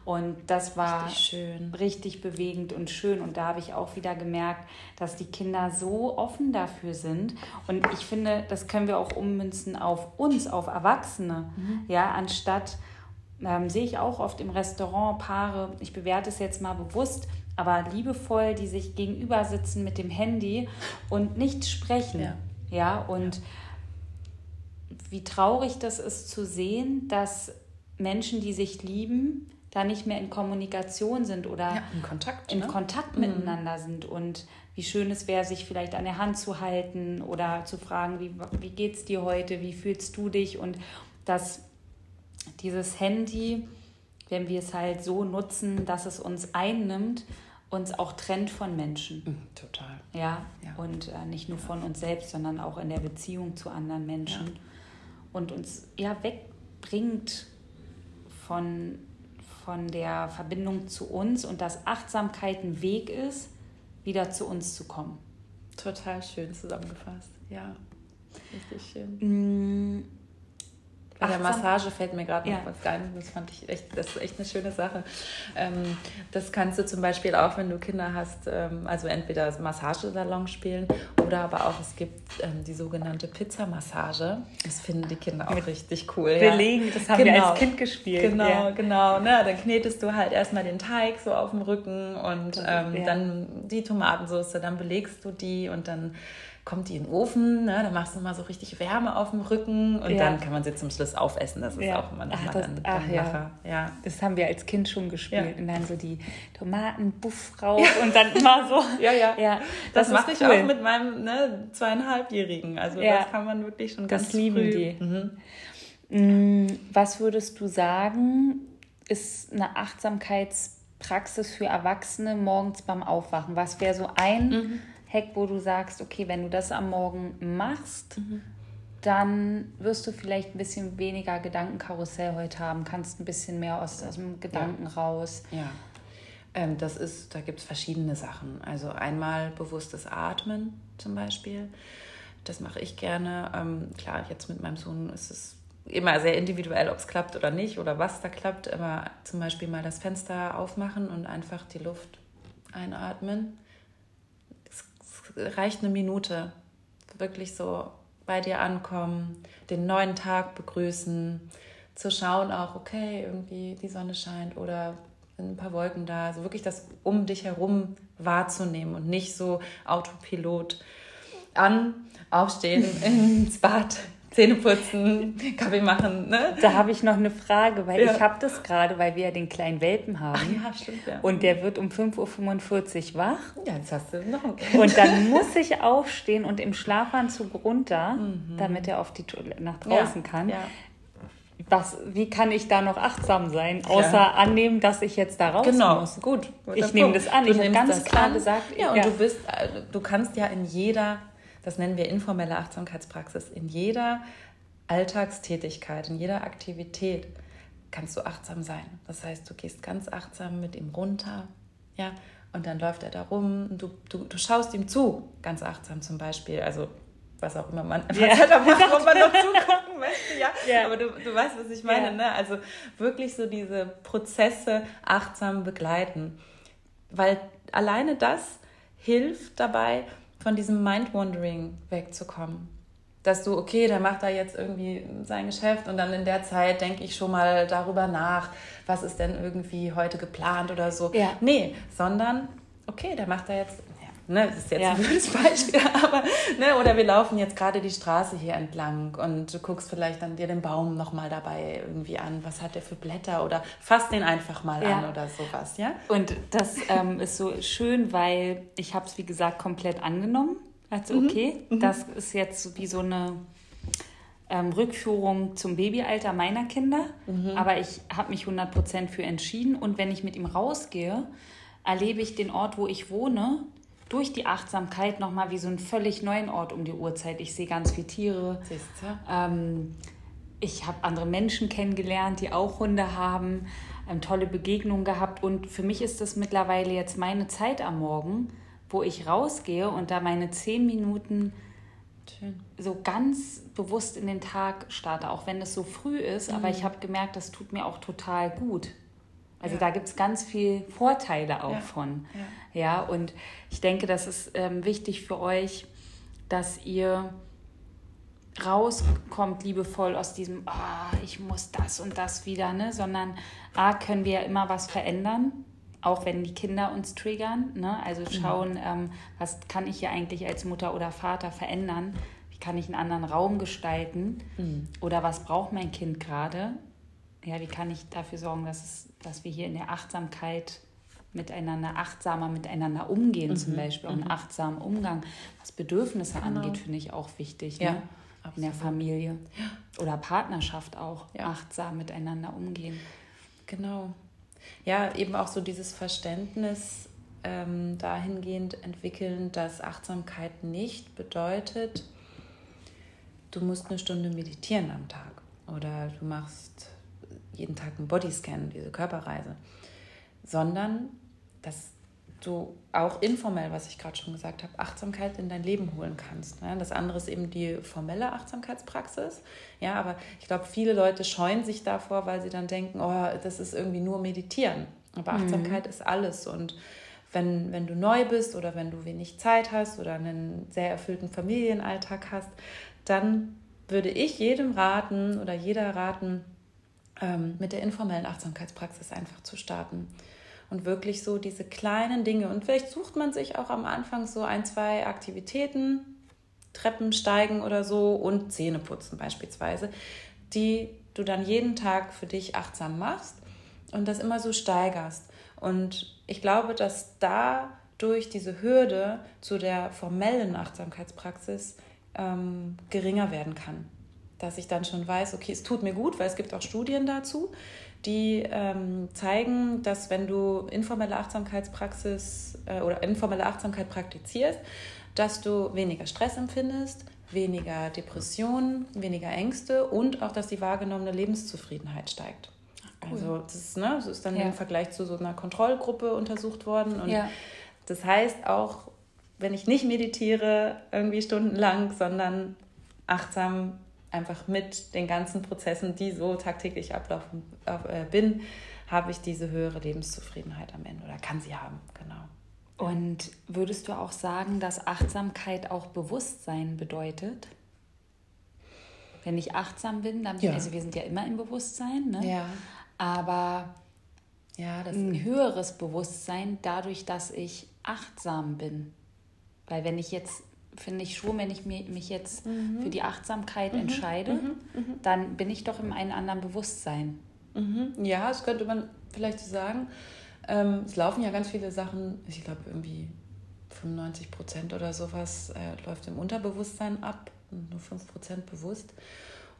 Und das war richtig, richtig, bewegend und schön. Und da habe ich auch wieder gemerkt, dass die Kinder so offen dafür sind. Und ich finde, das können wir auch ummünzen auf uns, auf Erwachsene. Mhm. Ja, anstatt, ähm, sehe ich auch oft im Restaurant Paare, ich bewerte es jetzt mal bewusst, aber liebevoll, die sich gegenüber sitzen mit dem Handy und nicht sprechen. Ja, ja und ja. wie traurig das ist zu sehen, dass Menschen, die sich lieben, da nicht mehr in Kommunikation sind oder ja, in Kontakt, in ne? Kontakt mhm. miteinander sind und wie schön es wäre, sich vielleicht an der Hand zu halten oder zu fragen, wie, wie geht es dir heute, wie fühlst du dich und dass dieses Handy, wenn wir es halt so nutzen, dass es uns einnimmt, uns auch trennt von Menschen. Mhm, total. Ja, ja. und äh, nicht nur von uns selbst, sondern auch in der Beziehung zu anderen Menschen ja. und uns ja wegbringt von von der Verbindung zu uns und dass Achtsamkeit ein Weg ist, wieder zu uns zu kommen. Total schön zusammengefasst, ja. Richtig schön. Bei der Massage fällt mir gerade noch ja. was ein. Das fand ich echt, das ist echt eine schöne Sache. Ähm, das kannst du zum Beispiel auch, wenn du Kinder hast, ähm, also entweder Massagesalon spielen oder aber auch, es gibt ähm, die sogenannte Pizzamassage. Das finden die Kinder auch Mit richtig cool. Belegen, ja. das haben genau. wir als Kind gespielt. Genau, ja. genau. Ne? Dann knetest du halt erstmal den Teig so auf dem Rücken und ähm, dann die Tomatensauce, dann belegst du die und dann kommt die in den Ofen, ne? dann machst du mal so richtig Wärme auf dem Rücken und ja. dann kann man sie zum Schluss aufessen. Das ist ja. auch immer nochmal dann, dann ach, ja. ja. Das haben wir als Kind schon gespielt. Und dann so die Tomaten, Buff rauf und dann immer so. ja, ja. ja. Das, das mache ich cool. auch mit meinem ne, zweieinhalbjährigen. Also das kann man wirklich schon das ganz lieben früh. die. Mhm. Mm, was würdest du sagen, ist eine Achtsamkeitspraxis für Erwachsene morgens beim Aufwachen? Was wäre so ein mhm. Hack, wo du sagst, okay, wenn du das am Morgen machst, mhm. dann wirst du vielleicht ein bisschen weniger Gedankenkarussell heute haben, kannst ein bisschen mehr aus, aus dem Gedanken ja. raus. Ja. Ähm, das ist, da gibt es verschiedene Sachen. Also einmal bewusstes Atmen zum Beispiel. Das mache ich gerne. Ähm, klar, jetzt mit meinem Sohn ist es immer sehr individuell, ob es klappt oder nicht oder was da klappt. Immer zum Beispiel mal das Fenster aufmachen und einfach die Luft einatmen reicht eine Minute. Wirklich so bei dir ankommen, den neuen Tag begrüßen, zu schauen auch, okay, irgendwie die Sonne scheint oder ein paar Wolken da. Also wirklich das um dich herum wahrzunehmen und nicht so Autopilot an, aufstehen, ins Bad, Zähne putzen, Kaffee machen. Ne? Da habe ich noch eine Frage, weil ja. ich habe das gerade, weil wir ja den kleinen Welpen haben. Ach ja, stimmt, ja. Und der wird um 5.45 Uhr wach. Ja, jetzt hast du noch. Und dann muss ich aufstehen und im Schlafanzug runter, mhm. damit er auf die Toilette nach draußen ja. kann. Ja. Was, wie kann ich da noch achtsam sein, außer ja. annehmen, dass ich jetzt da raus genau. muss? Gut, ich nehme das an. Du ich habe ganz klar an. gesagt, ja, und ja. du bist, äh, du kannst ja in jeder das nennen wir informelle Achtsamkeitspraxis, in jeder Alltagstätigkeit, in jeder Aktivität kannst du achtsam sein. Das heißt, du gehst ganz achtsam mit ihm runter, ja, und dann läuft er da rum und du, du, du schaust ihm zu, ganz achtsam zum Beispiel. Also was auch immer man, was da macht, wo man noch zugucken möchte, ja. ja. Aber du, du weißt, was ich meine, ja. ne? Also wirklich so diese Prozesse achtsam begleiten. Weil alleine das hilft dabei, von diesem Mind-Wandering wegzukommen. Dass du, okay, der macht da jetzt irgendwie sein Geschäft und dann in der Zeit denke ich schon mal darüber nach, was ist denn irgendwie heute geplant oder so. Ja. Nee, sondern, okay, der macht da jetzt Ne, das ist jetzt ja. ein blödes Beispiel, aber ne, oder wir laufen jetzt gerade die Straße hier entlang und du guckst vielleicht dann dir den Baum nochmal dabei irgendwie an, was hat der für Blätter oder fass den einfach mal ja. an oder sowas, ja? Und das ähm, ist so schön, weil ich habe es wie gesagt komplett angenommen. Also okay, mhm. das ist jetzt wie so eine ähm, Rückführung zum Babyalter meiner Kinder, mhm. aber ich habe mich 100% für entschieden und wenn ich mit ihm rausgehe, erlebe ich den Ort, wo ich wohne, durch die Achtsamkeit nochmal wie so einen völlig neuen Ort um die Uhrzeit. Ich sehe ganz viele Tiere. Ähm, ich habe andere Menschen kennengelernt, die auch Hunde haben, ähm, tolle Begegnungen gehabt. Und für mich ist das mittlerweile jetzt meine Zeit am Morgen, wo ich rausgehe und da meine zehn Minuten Schön. so ganz bewusst in den Tag starte, auch wenn es so früh ist. Mhm. Aber ich habe gemerkt, das tut mir auch total gut. Also ja. da gibt es ganz viele Vorteile auch ja. von. Ja. ja, und ich denke, das ist ähm, wichtig für euch, dass ihr rauskommt liebevoll aus diesem, oh, ich muss das und das wieder, ne? sondern A, können wir ja immer was verändern, auch wenn die Kinder uns triggern. Ne? Also mhm. schauen, mhm. ähm, was kann ich hier eigentlich als Mutter oder Vater verändern? Wie kann ich einen anderen Raum gestalten? Mhm. Oder was braucht mein Kind gerade? Ja, wie kann ich dafür sorgen, dass es dass wir hier in der Achtsamkeit miteinander achtsamer miteinander umgehen, mhm. zum Beispiel auch mhm. einen achtsamen Umgang, was Bedürfnisse genau. angeht, finde ich auch wichtig. Ja, ne? In der Familie oder Partnerschaft auch ja. achtsam miteinander umgehen. Genau. Ja, eben auch so dieses Verständnis ähm, dahingehend entwickeln, dass Achtsamkeit nicht bedeutet, du musst eine Stunde meditieren am Tag oder du machst jeden Tag einen Bodyscan, diese Körperreise, sondern dass du auch informell, was ich gerade schon gesagt habe, Achtsamkeit in dein Leben holen kannst. Das andere ist eben die formelle Achtsamkeitspraxis. Ja, aber ich glaube, viele Leute scheuen sich davor, weil sie dann denken, oh, das ist irgendwie nur Meditieren. Aber mhm. Achtsamkeit mhm. ist alles und wenn, wenn du neu bist oder wenn du wenig Zeit hast oder einen sehr erfüllten Familienalltag hast, dann würde ich jedem raten oder jeder raten, ähm, mit der informellen Achtsamkeitspraxis einfach zu starten. Und wirklich so diese kleinen Dinge. Und vielleicht sucht man sich auch am Anfang so ein, zwei Aktivitäten, Treppen steigen oder so und Zähne putzen beispielsweise, die du dann jeden Tag für dich achtsam machst und das immer so steigerst. Und ich glaube, dass dadurch diese Hürde zu der formellen Achtsamkeitspraxis ähm, geringer werden kann. Dass ich dann schon weiß, okay, es tut mir gut, weil es gibt auch Studien dazu, die ähm, zeigen, dass wenn du informelle Achtsamkeitspraxis äh, oder informelle Achtsamkeit praktizierst, dass du weniger Stress empfindest, weniger Depressionen, weniger Ängste und auch, dass die wahrgenommene Lebenszufriedenheit steigt. Cool. Also das ist, ne, das ist dann ja. im Vergleich zu so einer Kontrollgruppe untersucht worden. Und ja. das heißt auch, wenn ich nicht meditiere, irgendwie stundenlang, sondern achtsam einfach mit den ganzen Prozessen, die so tagtäglich ablaufen, äh, bin, habe ich diese höhere Lebenszufriedenheit am Ende oder kann sie haben, genau. Und würdest du auch sagen, dass Achtsamkeit auch Bewusstsein bedeutet? Wenn ich achtsam bin, dann bin ja. also wir sind ja immer im Bewusstsein, ne? Ja. Aber ja, das ein höheres Bewusstsein dadurch, dass ich achtsam bin. Weil wenn ich jetzt finde ich schon, wenn ich mich jetzt mhm. für die Achtsamkeit mhm. entscheide, mhm. mhm. dann bin ich doch in einem anderen Bewusstsein. Mhm. Ja, das könnte man vielleicht so sagen. Ähm, es laufen ja ganz viele Sachen, ich glaube irgendwie 95 Prozent oder sowas äh, läuft im Unterbewusstsein ab und nur 5 Prozent bewusst.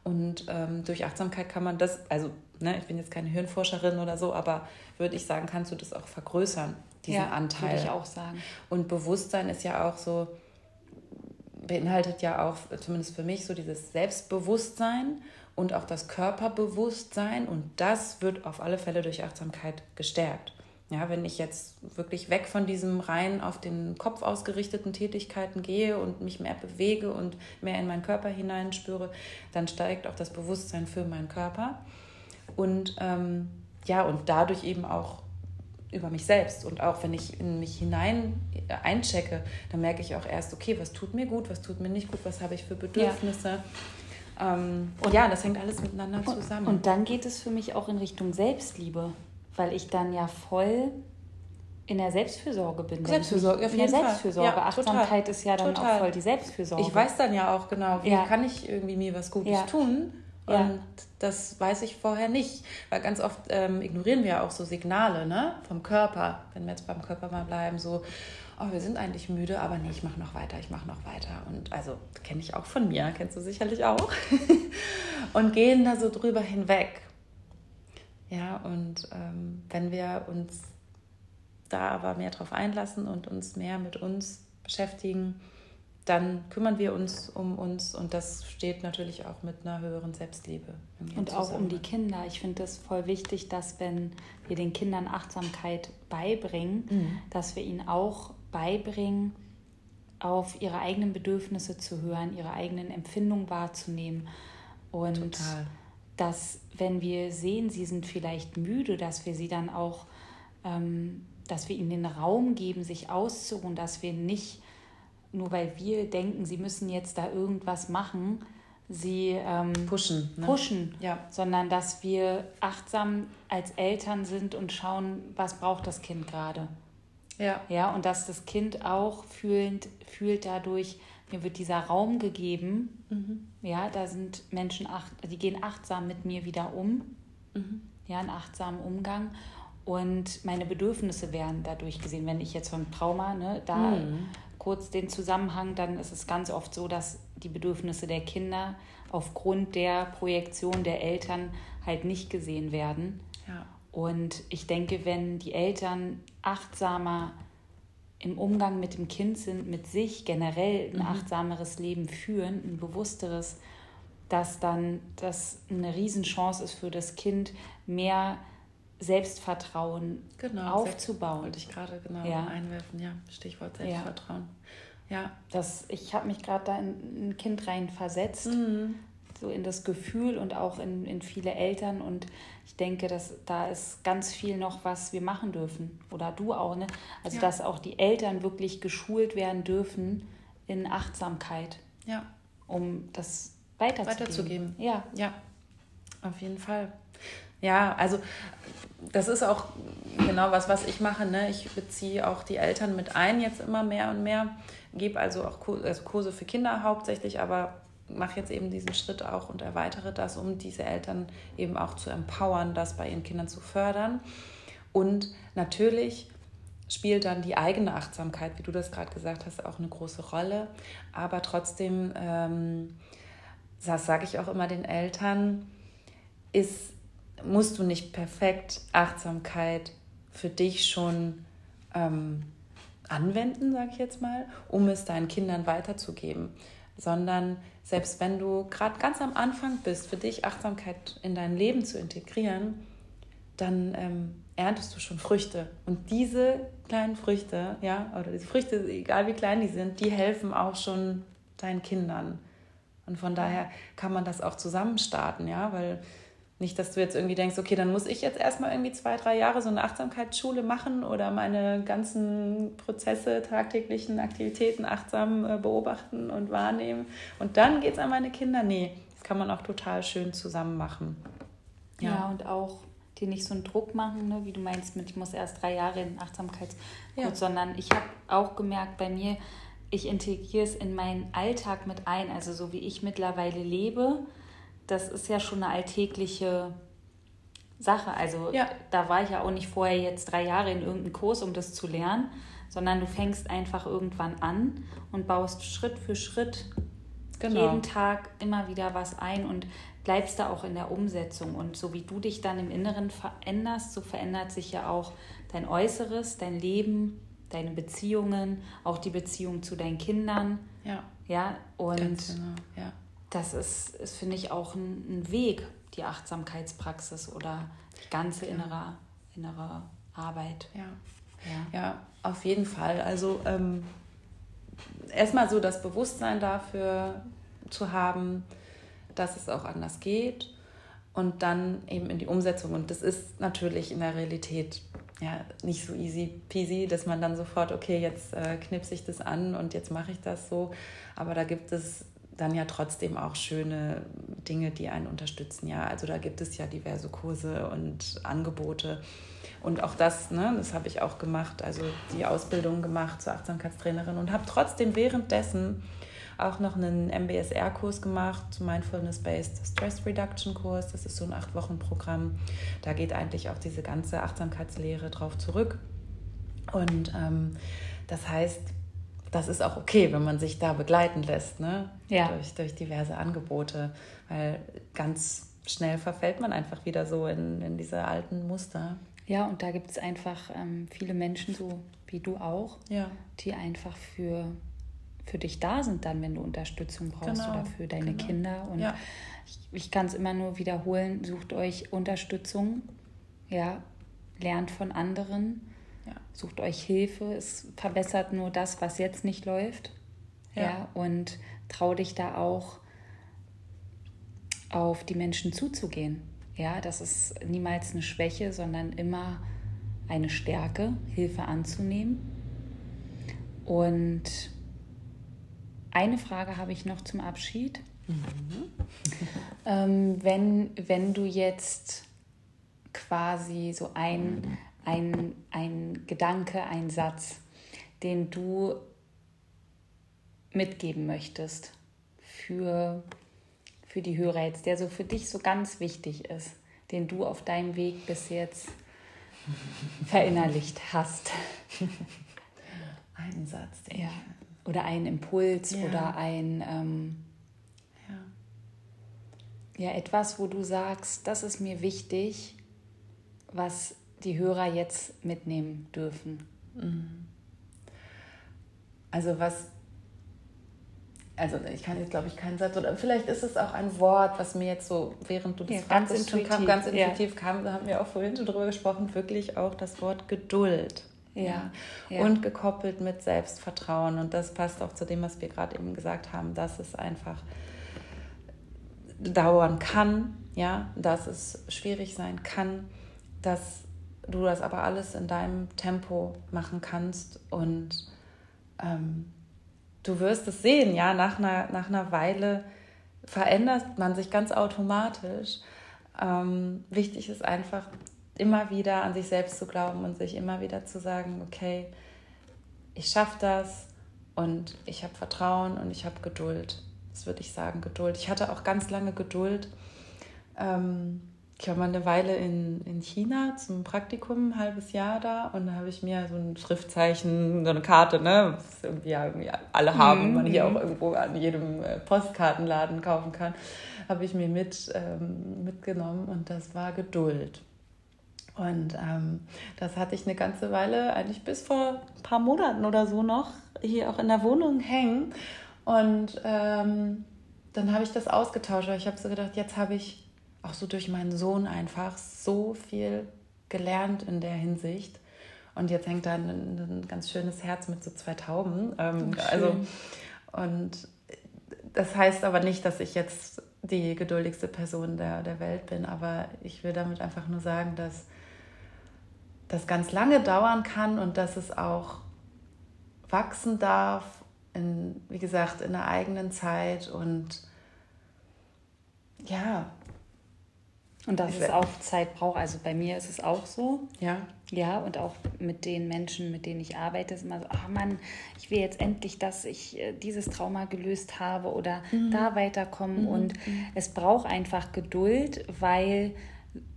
Und ähm, durch Achtsamkeit kann man das, also ne, ich bin jetzt keine Hirnforscherin oder so, aber würde ich sagen, kannst du das auch vergrößern, diesen ja, Anteil. Würde ich auch sagen. Und Bewusstsein ist ja auch so, beinhaltet ja auch, zumindest für mich, so dieses Selbstbewusstsein und auch das Körperbewusstsein. Und das wird auf alle Fälle durch Achtsamkeit gestärkt. Ja, wenn ich jetzt wirklich weg von diesem rein auf den Kopf ausgerichteten Tätigkeiten gehe und mich mehr bewege und mehr in meinen Körper hineinspüre, dann steigt auch das Bewusstsein für meinen Körper. Und ähm, ja, und dadurch eben auch über mich selbst. Und auch wenn ich in mich hinein äh, einchecke, dann merke ich auch erst, okay, was tut mir gut, was tut mir nicht gut, was habe ich für Bedürfnisse. Ja. Ähm, und ja, das hängt alles miteinander zusammen. Und dann geht es für mich auch in Richtung Selbstliebe, weil ich dann ja voll in der Selbstfürsorge bin. Selbstfürsorge, auf jeden In der Selbstfürsorge. Ja, Achtsamkeit ist ja dann total. auch voll die Selbstfürsorge. Ich weiß dann ja auch genau, wie ja. kann ich irgendwie mir was Gutes ja. tun Und das weiß ich vorher nicht, weil ganz oft ähm, ignorieren wir ja auch so Signale ne? vom Körper, wenn wir jetzt beim Körper mal bleiben, so, oh, wir sind eigentlich müde, aber nee, ich mache noch weiter, ich mache noch weiter. Und also kenne ich auch von mir, kennst du sicherlich auch. und gehen da so drüber hinweg. Ja, und ähm, wenn wir uns da aber mehr drauf einlassen und uns mehr mit uns beschäftigen, dann kümmern wir uns um uns und das steht natürlich auch mit einer höheren Selbstliebe. Und auch um die Kinder. Ich finde es voll wichtig, dass wenn wir den Kindern Achtsamkeit beibringen, mhm. dass wir ihnen auch beibringen, auf ihre eigenen Bedürfnisse zu hören, ihre eigenen Empfindungen wahrzunehmen. Und Total. dass, wenn wir sehen, sie sind vielleicht müde, dass wir sie dann auch, ähm, dass wir ihnen den Raum geben, sich auszuruhen, dass wir nicht nur weil wir denken, sie müssen jetzt da irgendwas machen, sie ähm, pushen, ne? pushen ja. sondern dass wir achtsam als Eltern sind und schauen, was braucht das Kind gerade. Ja. ja. Und dass das Kind auch fühlend, fühlt dadurch, mir wird dieser Raum gegeben. Mhm. Ja, da sind Menschen, acht, die gehen achtsam mit mir wieder um. Mhm. Ja, einen achtsamen Umgang. Und meine Bedürfnisse werden dadurch gesehen. Wenn ich jetzt von Trauma, ne, da mhm kurz den Zusammenhang, dann ist es ganz oft so, dass die Bedürfnisse der Kinder aufgrund der Projektion der Eltern halt nicht gesehen werden. Ja. Und ich denke, wenn die Eltern achtsamer im Umgang mit dem Kind sind, mit sich generell ein mhm. achtsameres Leben führen, ein bewussteres, dass dann das eine Riesenchance ist für das Kind, mehr Selbstvertrauen genau, aufzubauen. Wollte ich gerade genau ja. einwerfen, ja, Stichwort Selbstvertrauen. Ja, ja. Das, ich habe mich gerade da in ein Kind rein versetzt, mhm. so in das Gefühl und auch in, in viele Eltern und ich denke, dass da ist ganz viel noch, was wir machen dürfen. Oder du auch, ne? Also, ja. dass auch die Eltern wirklich geschult werden dürfen in Achtsamkeit. Ja. Um das weiterzugeben. weiterzugeben. Ja. Ja, auf jeden Fall. Ja, also das ist auch genau was, was ich mache. Ne? Ich beziehe auch die Eltern mit ein, jetzt immer mehr und mehr. Gebe also auch Kurse, also Kurse für Kinder hauptsächlich, aber mache jetzt eben diesen Schritt auch und erweitere das, um diese Eltern eben auch zu empowern, das bei ihren Kindern zu fördern. Und natürlich spielt dann die eigene Achtsamkeit, wie du das gerade gesagt hast, auch eine große Rolle. Aber trotzdem, ähm, das sage ich auch immer den Eltern, ist, musst du nicht perfekt Achtsamkeit für dich schon ähm, anwenden, sage ich jetzt mal, um es deinen Kindern weiterzugeben, sondern selbst wenn du gerade ganz am Anfang bist, für dich Achtsamkeit in dein Leben zu integrieren, dann ähm, erntest du schon Früchte. Und diese kleinen Früchte, ja, oder diese Früchte, egal wie klein die sind, die helfen auch schon deinen Kindern. Und von daher kann man das auch zusammen starten, ja, weil nicht, dass du jetzt irgendwie denkst, okay, dann muss ich jetzt erstmal irgendwie zwei, drei Jahre so eine Achtsamkeitsschule machen oder meine ganzen Prozesse, tagtäglichen Aktivitäten achtsam äh, beobachten und wahrnehmen. Und dann geht es an meine Kinder. Nee, das kann man auch total schön zusammen machen. Ja, ja und auch dir nicht so einen Druck machen, ne, wie du meinst, mit ich muss erst drei Jahre in Achtsamkeitskurs, ja. sondern ich habe auch gemerkt bei mir, ich integriere es in meinen Alltag mit ein, also so wie ich mittlerweile lebe, das ist ja schon eine alltägliche Sache. Also ja. da war ich ja auch nicht vorher jetzt drei Jahre in irgendeinem Kurs, um das zu lernen, sondern du fängst einfach irgendwann an und baust Schritt für Schritt genau. jeden Tag immer wieder was ein und bleibst da auch in der Umsetzung. Und so wie du dich dann im Inneren veränderst, so verändert sich ja auch dein Äußeres, dein Leben, deine Beziehungen, auch die Beziehung zu deinen Kindern. Ja. Ja, und genau. ja. Das ist, ist finde ich, auch ein, ein, Weg, die Achtsamkeitspraxis oder die ganze innere, innere Arbeit. Ja. ja. Ja, auf jeden Fall. Also ähm, erstmal so das Bewusstsein dafür zu haben, dass es auch anders geht und dann eben in die Umsetzung. Und das ist natürlich in der Realität ja nicht so easy peasy, dass man dann sofort, okay, jetzt äh, knipse ich das an und jetzt mache ich das so. Aber da gibt es dann ja trotzdem auch schöne Dinge, die einen unterstützen. Ja, also da gibt es ja diverse Kurse und Angebote. Und auch das, ne, das habe ich auch gemacht, also die Ausbildung gemacht zur Achtsamkeitstrainerin und habe trotzdem währenddessen auch noch einen MBSR-Kurs gemacht, Mindfulness-Based Stress Reduction-Kurs. Das ist so ein Acht-Wochen-Programm. Da geht eigentlich auch diese ganze Achtsamkeitslehre drauf zurück. Und ähm, das heißt, das ist auch okay, wenn man sich da begleiten lässt, ne? Ja. Durch, durch diverse Angebote. Weil ganz schnell verfällt man einfach wieder so in, in diese alten Muster. Ja, und da gibt es einfach ähm, viele Menschen, so wie du auch, ja. die einfach für für dich da sind dann, wenn du Unterstützung brauchst genau, oder für deine genau. Kinder. Und ja. ich, ich kann es immer nur wiederholen, sucht euch Unterstützung, ja, lernt von anderen, ja. sucht euch Hilfe. Es verbessert nur das, was jetzt nicht läuft. Ja, ja und trau dich da auch auf die Menschen zuzugehen. Ja, das ist niemals eine Schwäche, sondern immer eine Stärke, Hilfe anzunehmen. Und eine Frage habe ich noch zum Abschied. Mhm. ähm, wenn, wenn du jetzt quasi so ein, ein, ein Gedanke, ein Satz, den du mitgeben möchtest für, für die Hörer jetzt, der so für dich so ganz wichtig ist, den du auf deinem Weg bis jetzt verinnerlicht hast. Ein Satz, den ja oder ein Impuls ja. oder ein ähm, ja. ja etwas, wo du sagst, das ist mir wichtig, was die Hörer jetzt mitnehmen dürfen. Mhm. Also was also ich kann jetzt glaube ich keinen Satz oder vielleicht ist es auch ein Wort, was mir jetzt so während du das ja, ganz intuitiv kam, ganz intuitiv ja. kam, da haben wir auch vorhin schon drüber gesprochen, wirklich auch das Wort Geduld. Ja. ja. Und gekoppelt mit Selbstvertrauen. Und das passt auch zu dem, was wir gerade eben gesagt haben, dass es einfach dauern kann, ja, dass es schwierig sein kann, dass du das aber alles in deinem Tempo machen kannst und ähm, du wirst es sehen, ja, nach einer, nach einer Weile verändert man sich ganz automatisch. Ähm, wichtig ist einfach, immer wieder an sich selbst zu glauben und sich immer wieder zu sagen, okay, ich schaffe das und ich habe Vertrauen und ich habe Geduld. Das würde ich sagen, Geduld. Ich hatte auch ganz lange Geduld. Ähm, ich war mal eine Weile in, in China zum Praktikum, ein halbes Jahr da und da habe ich mir so ein Schriftzeichen, so eine Karte, ne, was irgendwie, ja, irgendwie alle haben, mhm. man hier auch irgendwo an jedem äh, Postkartenladen kaufen kann, habe ich mir mit, ähm, mitgenommen und das war Geduld. Und ähm, das hatte ich eine ganze Weile, eigentlich bis vor ein paar Monaten oder so noch, hier auch in der Wohnung hängen. Und ähm, dann habe ich das ausgetauscht, weil ich habe so gedacht, jetzt habe ich auch so durch meinen Sohn einfach so viel gelernt in der Hinsicht. Und jetzt hängt da ein, ein ganz schönes Herz mit so zwei Tauben. Ähm, also, und das heißt aber nicht, dass ich jetzt die geduldigste Person der, der Welt bin, aber ich will damit einfach nur sagen, dass das ganz lange dauern kann und dass es auch wachsen darf, in, wie gesagt, in der eigenen Zeit und ja, und dass es auch Zeit braucht. Also bei mir ist es auch so. Ja. Ja, und auch mit den Menschen, mit denen ich arbeite, ist immer so, ach Mann, ich will jetzt endlich, dass ich äh, dieses Trauma gelöst habe oder mhm. da weiterkommen. Mhm. Und mhm. es braucht einfach Geduld, weil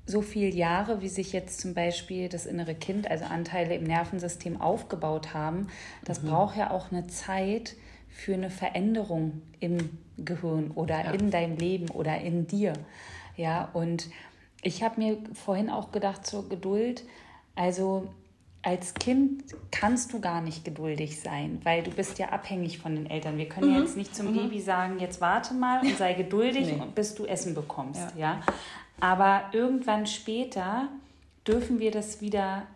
so viele Jahre, wie sich jetzt zum Beispiel das innere Kind, also Anteile im Nervensystem aufgebaut haben, das mhm. braucht ja auch eine Zeit für eine Veränderung im Gehirn oder ja. in deinem Leben oder in dir. Ja, und ich habe mir vorhin auch gedacht zur Geduld, also als Kind kannst du gar nicht geduldig sein, weil du bist ja abhängig von den Eltern. Wir können mhm. jetzt nicht zum mhm. Baby sagen, jetzt warte mal und sei geduldig, nee. bis du Essen bekommst. Ja. ja. Aber irgendwann später dürfen wir das wieder,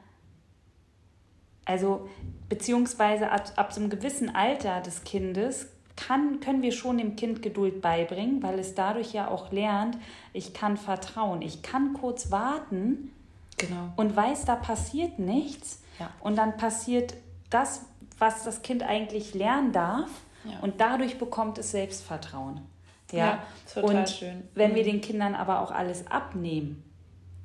also beziehungsweise ab, ab so einem gewissen Alter des Kindes kann, können wir schon dem Kind Geduld beibringen, weil es dadurch ja auch lernt, ich kann vertrauen. Ich kann kurz warten genau. und weiß, da passiert nichts. Ja. Und dann passiert das, was das Kind eigentlich lernen darf. Ja. Und dadurch bekommt es Selbstvertrauen. Ja, ja total und schön. Wenn mhm. wir den Kindern aber auch alles abnehmen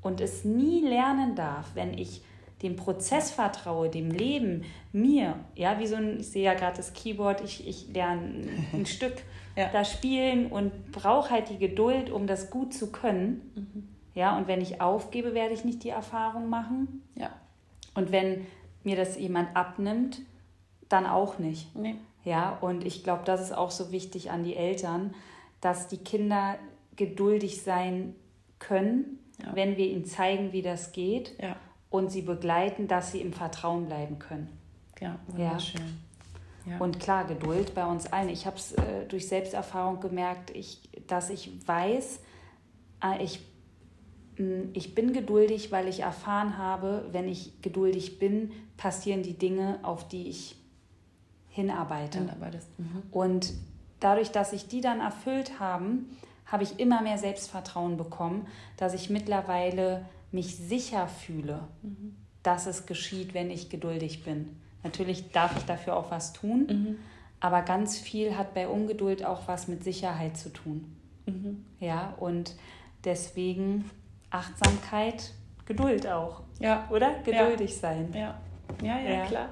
und es nie lernen darf, wenn ich dem Prozess vertraue, dem Leben, mir, ja, wie so ein, ich sehe ja gerade das Keyboard, ich, ich lerne ein Stück ja. da spielen und brauche halt die Geduld, um das gut zu können. Mhm. Ja, und wenn ich aufgebe, werde ich nicht die Erfahrung machen. Ja. Und wenn mir das jemand abnimmt, dann auch nicht. Nee. Ja, und ich glaube, das ist auch so wichtig an die Eltern, dass die Kinder geduldig sein können, ja. wenn wir ihnen zeigen, wie das geht. Ja und sie begleiten, dass sie im Vertrauen bleiben können. Ja, wunderschön. Ja. Ja. Und klar, Geduld bei uns allen. Ich habe es äh, durch Selbsterfahrung gemerkt, ich, dass ich weiß, äh, ich, mh, ich bin geduldig, weil ich erfahren habe, wenn ich geduldig bin, passieren die Dinge, auf die ich hinarbeite. Mhm. Und dadurch, dass ich die dann erfüllt haben, habe ich immer mehr Selbstvertrauen bekommen, dass ich mittlerweile mich sicher fühle, mhm. dass es geschieht, wenn ich geduldig bin. Natürlich darf ich dafür auch was tun, mhm. aber ganz viel hat bei Ungeduld auch was mit Sicherheit zu tun. Mhm. Ja, und deswegen Achtsamkeit, Geduld auch. Ja. Oder? Geduldig ja. sein. Ja. Ja, ja, ja. klar.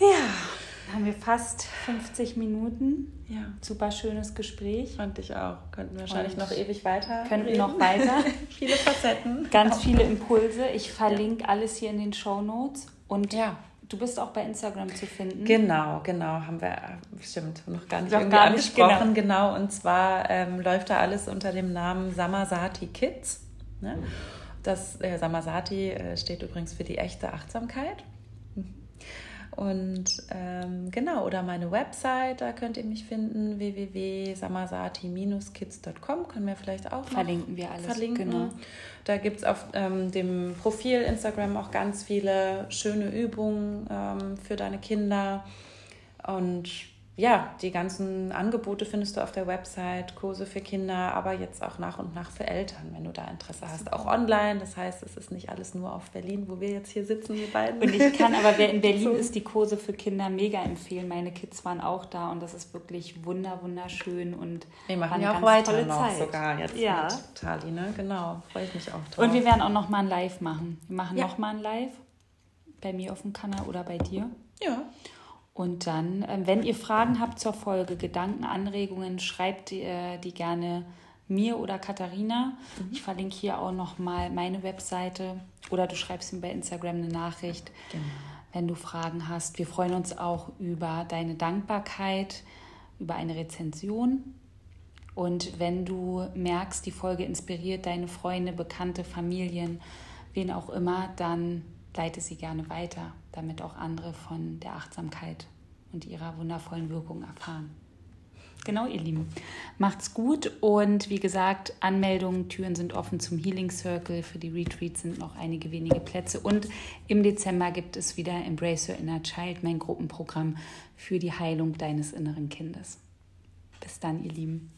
ja haben wir fast 50 Minuten. Ja. Super schönes Gespräch. Fand ich auch. Könnten wahrscheinlich Und noch ewig weiter. Könnten reden. noch weiter. viele Facetten. Ganz viele Impulse. Ich verlinke ja. alles hier in den Show Notes. Und ja. Du bist auch bei Instagram zu finden. Genau, genau, haben wir bestimmt noch gar nicht noch irgendwie gar nicht, angesprochen. Genau. genau. und zwar ähm, läuft da alles unter dem Namen Samasati Kids. Ne? Das äh, Samasati äh, steht übrigens für die echte Achtsamkeit. Und ähm, genau, oder meine Website, da könnt ihr mich finden, www.samasati-kids.com, können wir vielleicht auch verlinken wir alles. Verlinken. Genau. Da gibt es auf ähm, dem Profil Instagram auch ganz viele schöne Übungen ähm, für deine Kinder. Und ja, die ganzen Angebote findest du auf der Website, Kurse für Kinder, aber jetzt auch nach und nach für Eltern, wenn du da Interesse hast. Auch online, das heißt, es ist nicht alles nur auf Berlin, wo wir jetzt hier sitzen, wir beiden. Und ich kann aber, wer in Berlin ist, die Kurse für Kinder mega empfehlen. Meine Kids waren auch da und das ist wirklich wunder, wunderschön und wir machen ja auch weiter noch Zeit. sogar jetzt ja. mit Tali, ne? Genau, freue ich mich auch drauf. Und wir werden auch noch mal ein Live machen. Wir machen ja. noch mal ein Live bei mir auf dem Kanal oder bei dir. Ja. Und dann, ähm, wenn ihr Fragen habt zur Folge, Gedanken, Anregungen, schreibt ihr die gerne mir oder Katharina. Mhm. Ich verlinke hier auch nochmal meine Webseite oder du schreibst mir bei Instagram eine Nachricht, genau. wenn du Fragen hast. Wir freuen uns auch über deine Dankbarkeit, über eine Rezension. Und wenn du merkst, die Folge inspiriert deine Freunde, Bekannte, Familien, wen auch immer, dann leite sie gerne weiter, damit auch andere von der Achtsamkeit und ihrer wundervollen Wirkung erfahren. Genau, ihr Lieben. Macht's gut und wie gesagt, Anmeldungen, Türen sind offen zum Healing Circle. Für die Retreats sind noch einige wenige Plätze. Und im Dezember gibt es wieder Embrace Your Inner Child, mein Gruppenprogramm für die Heilung deines inneren Kindes. Bis dann, ihr Lieben.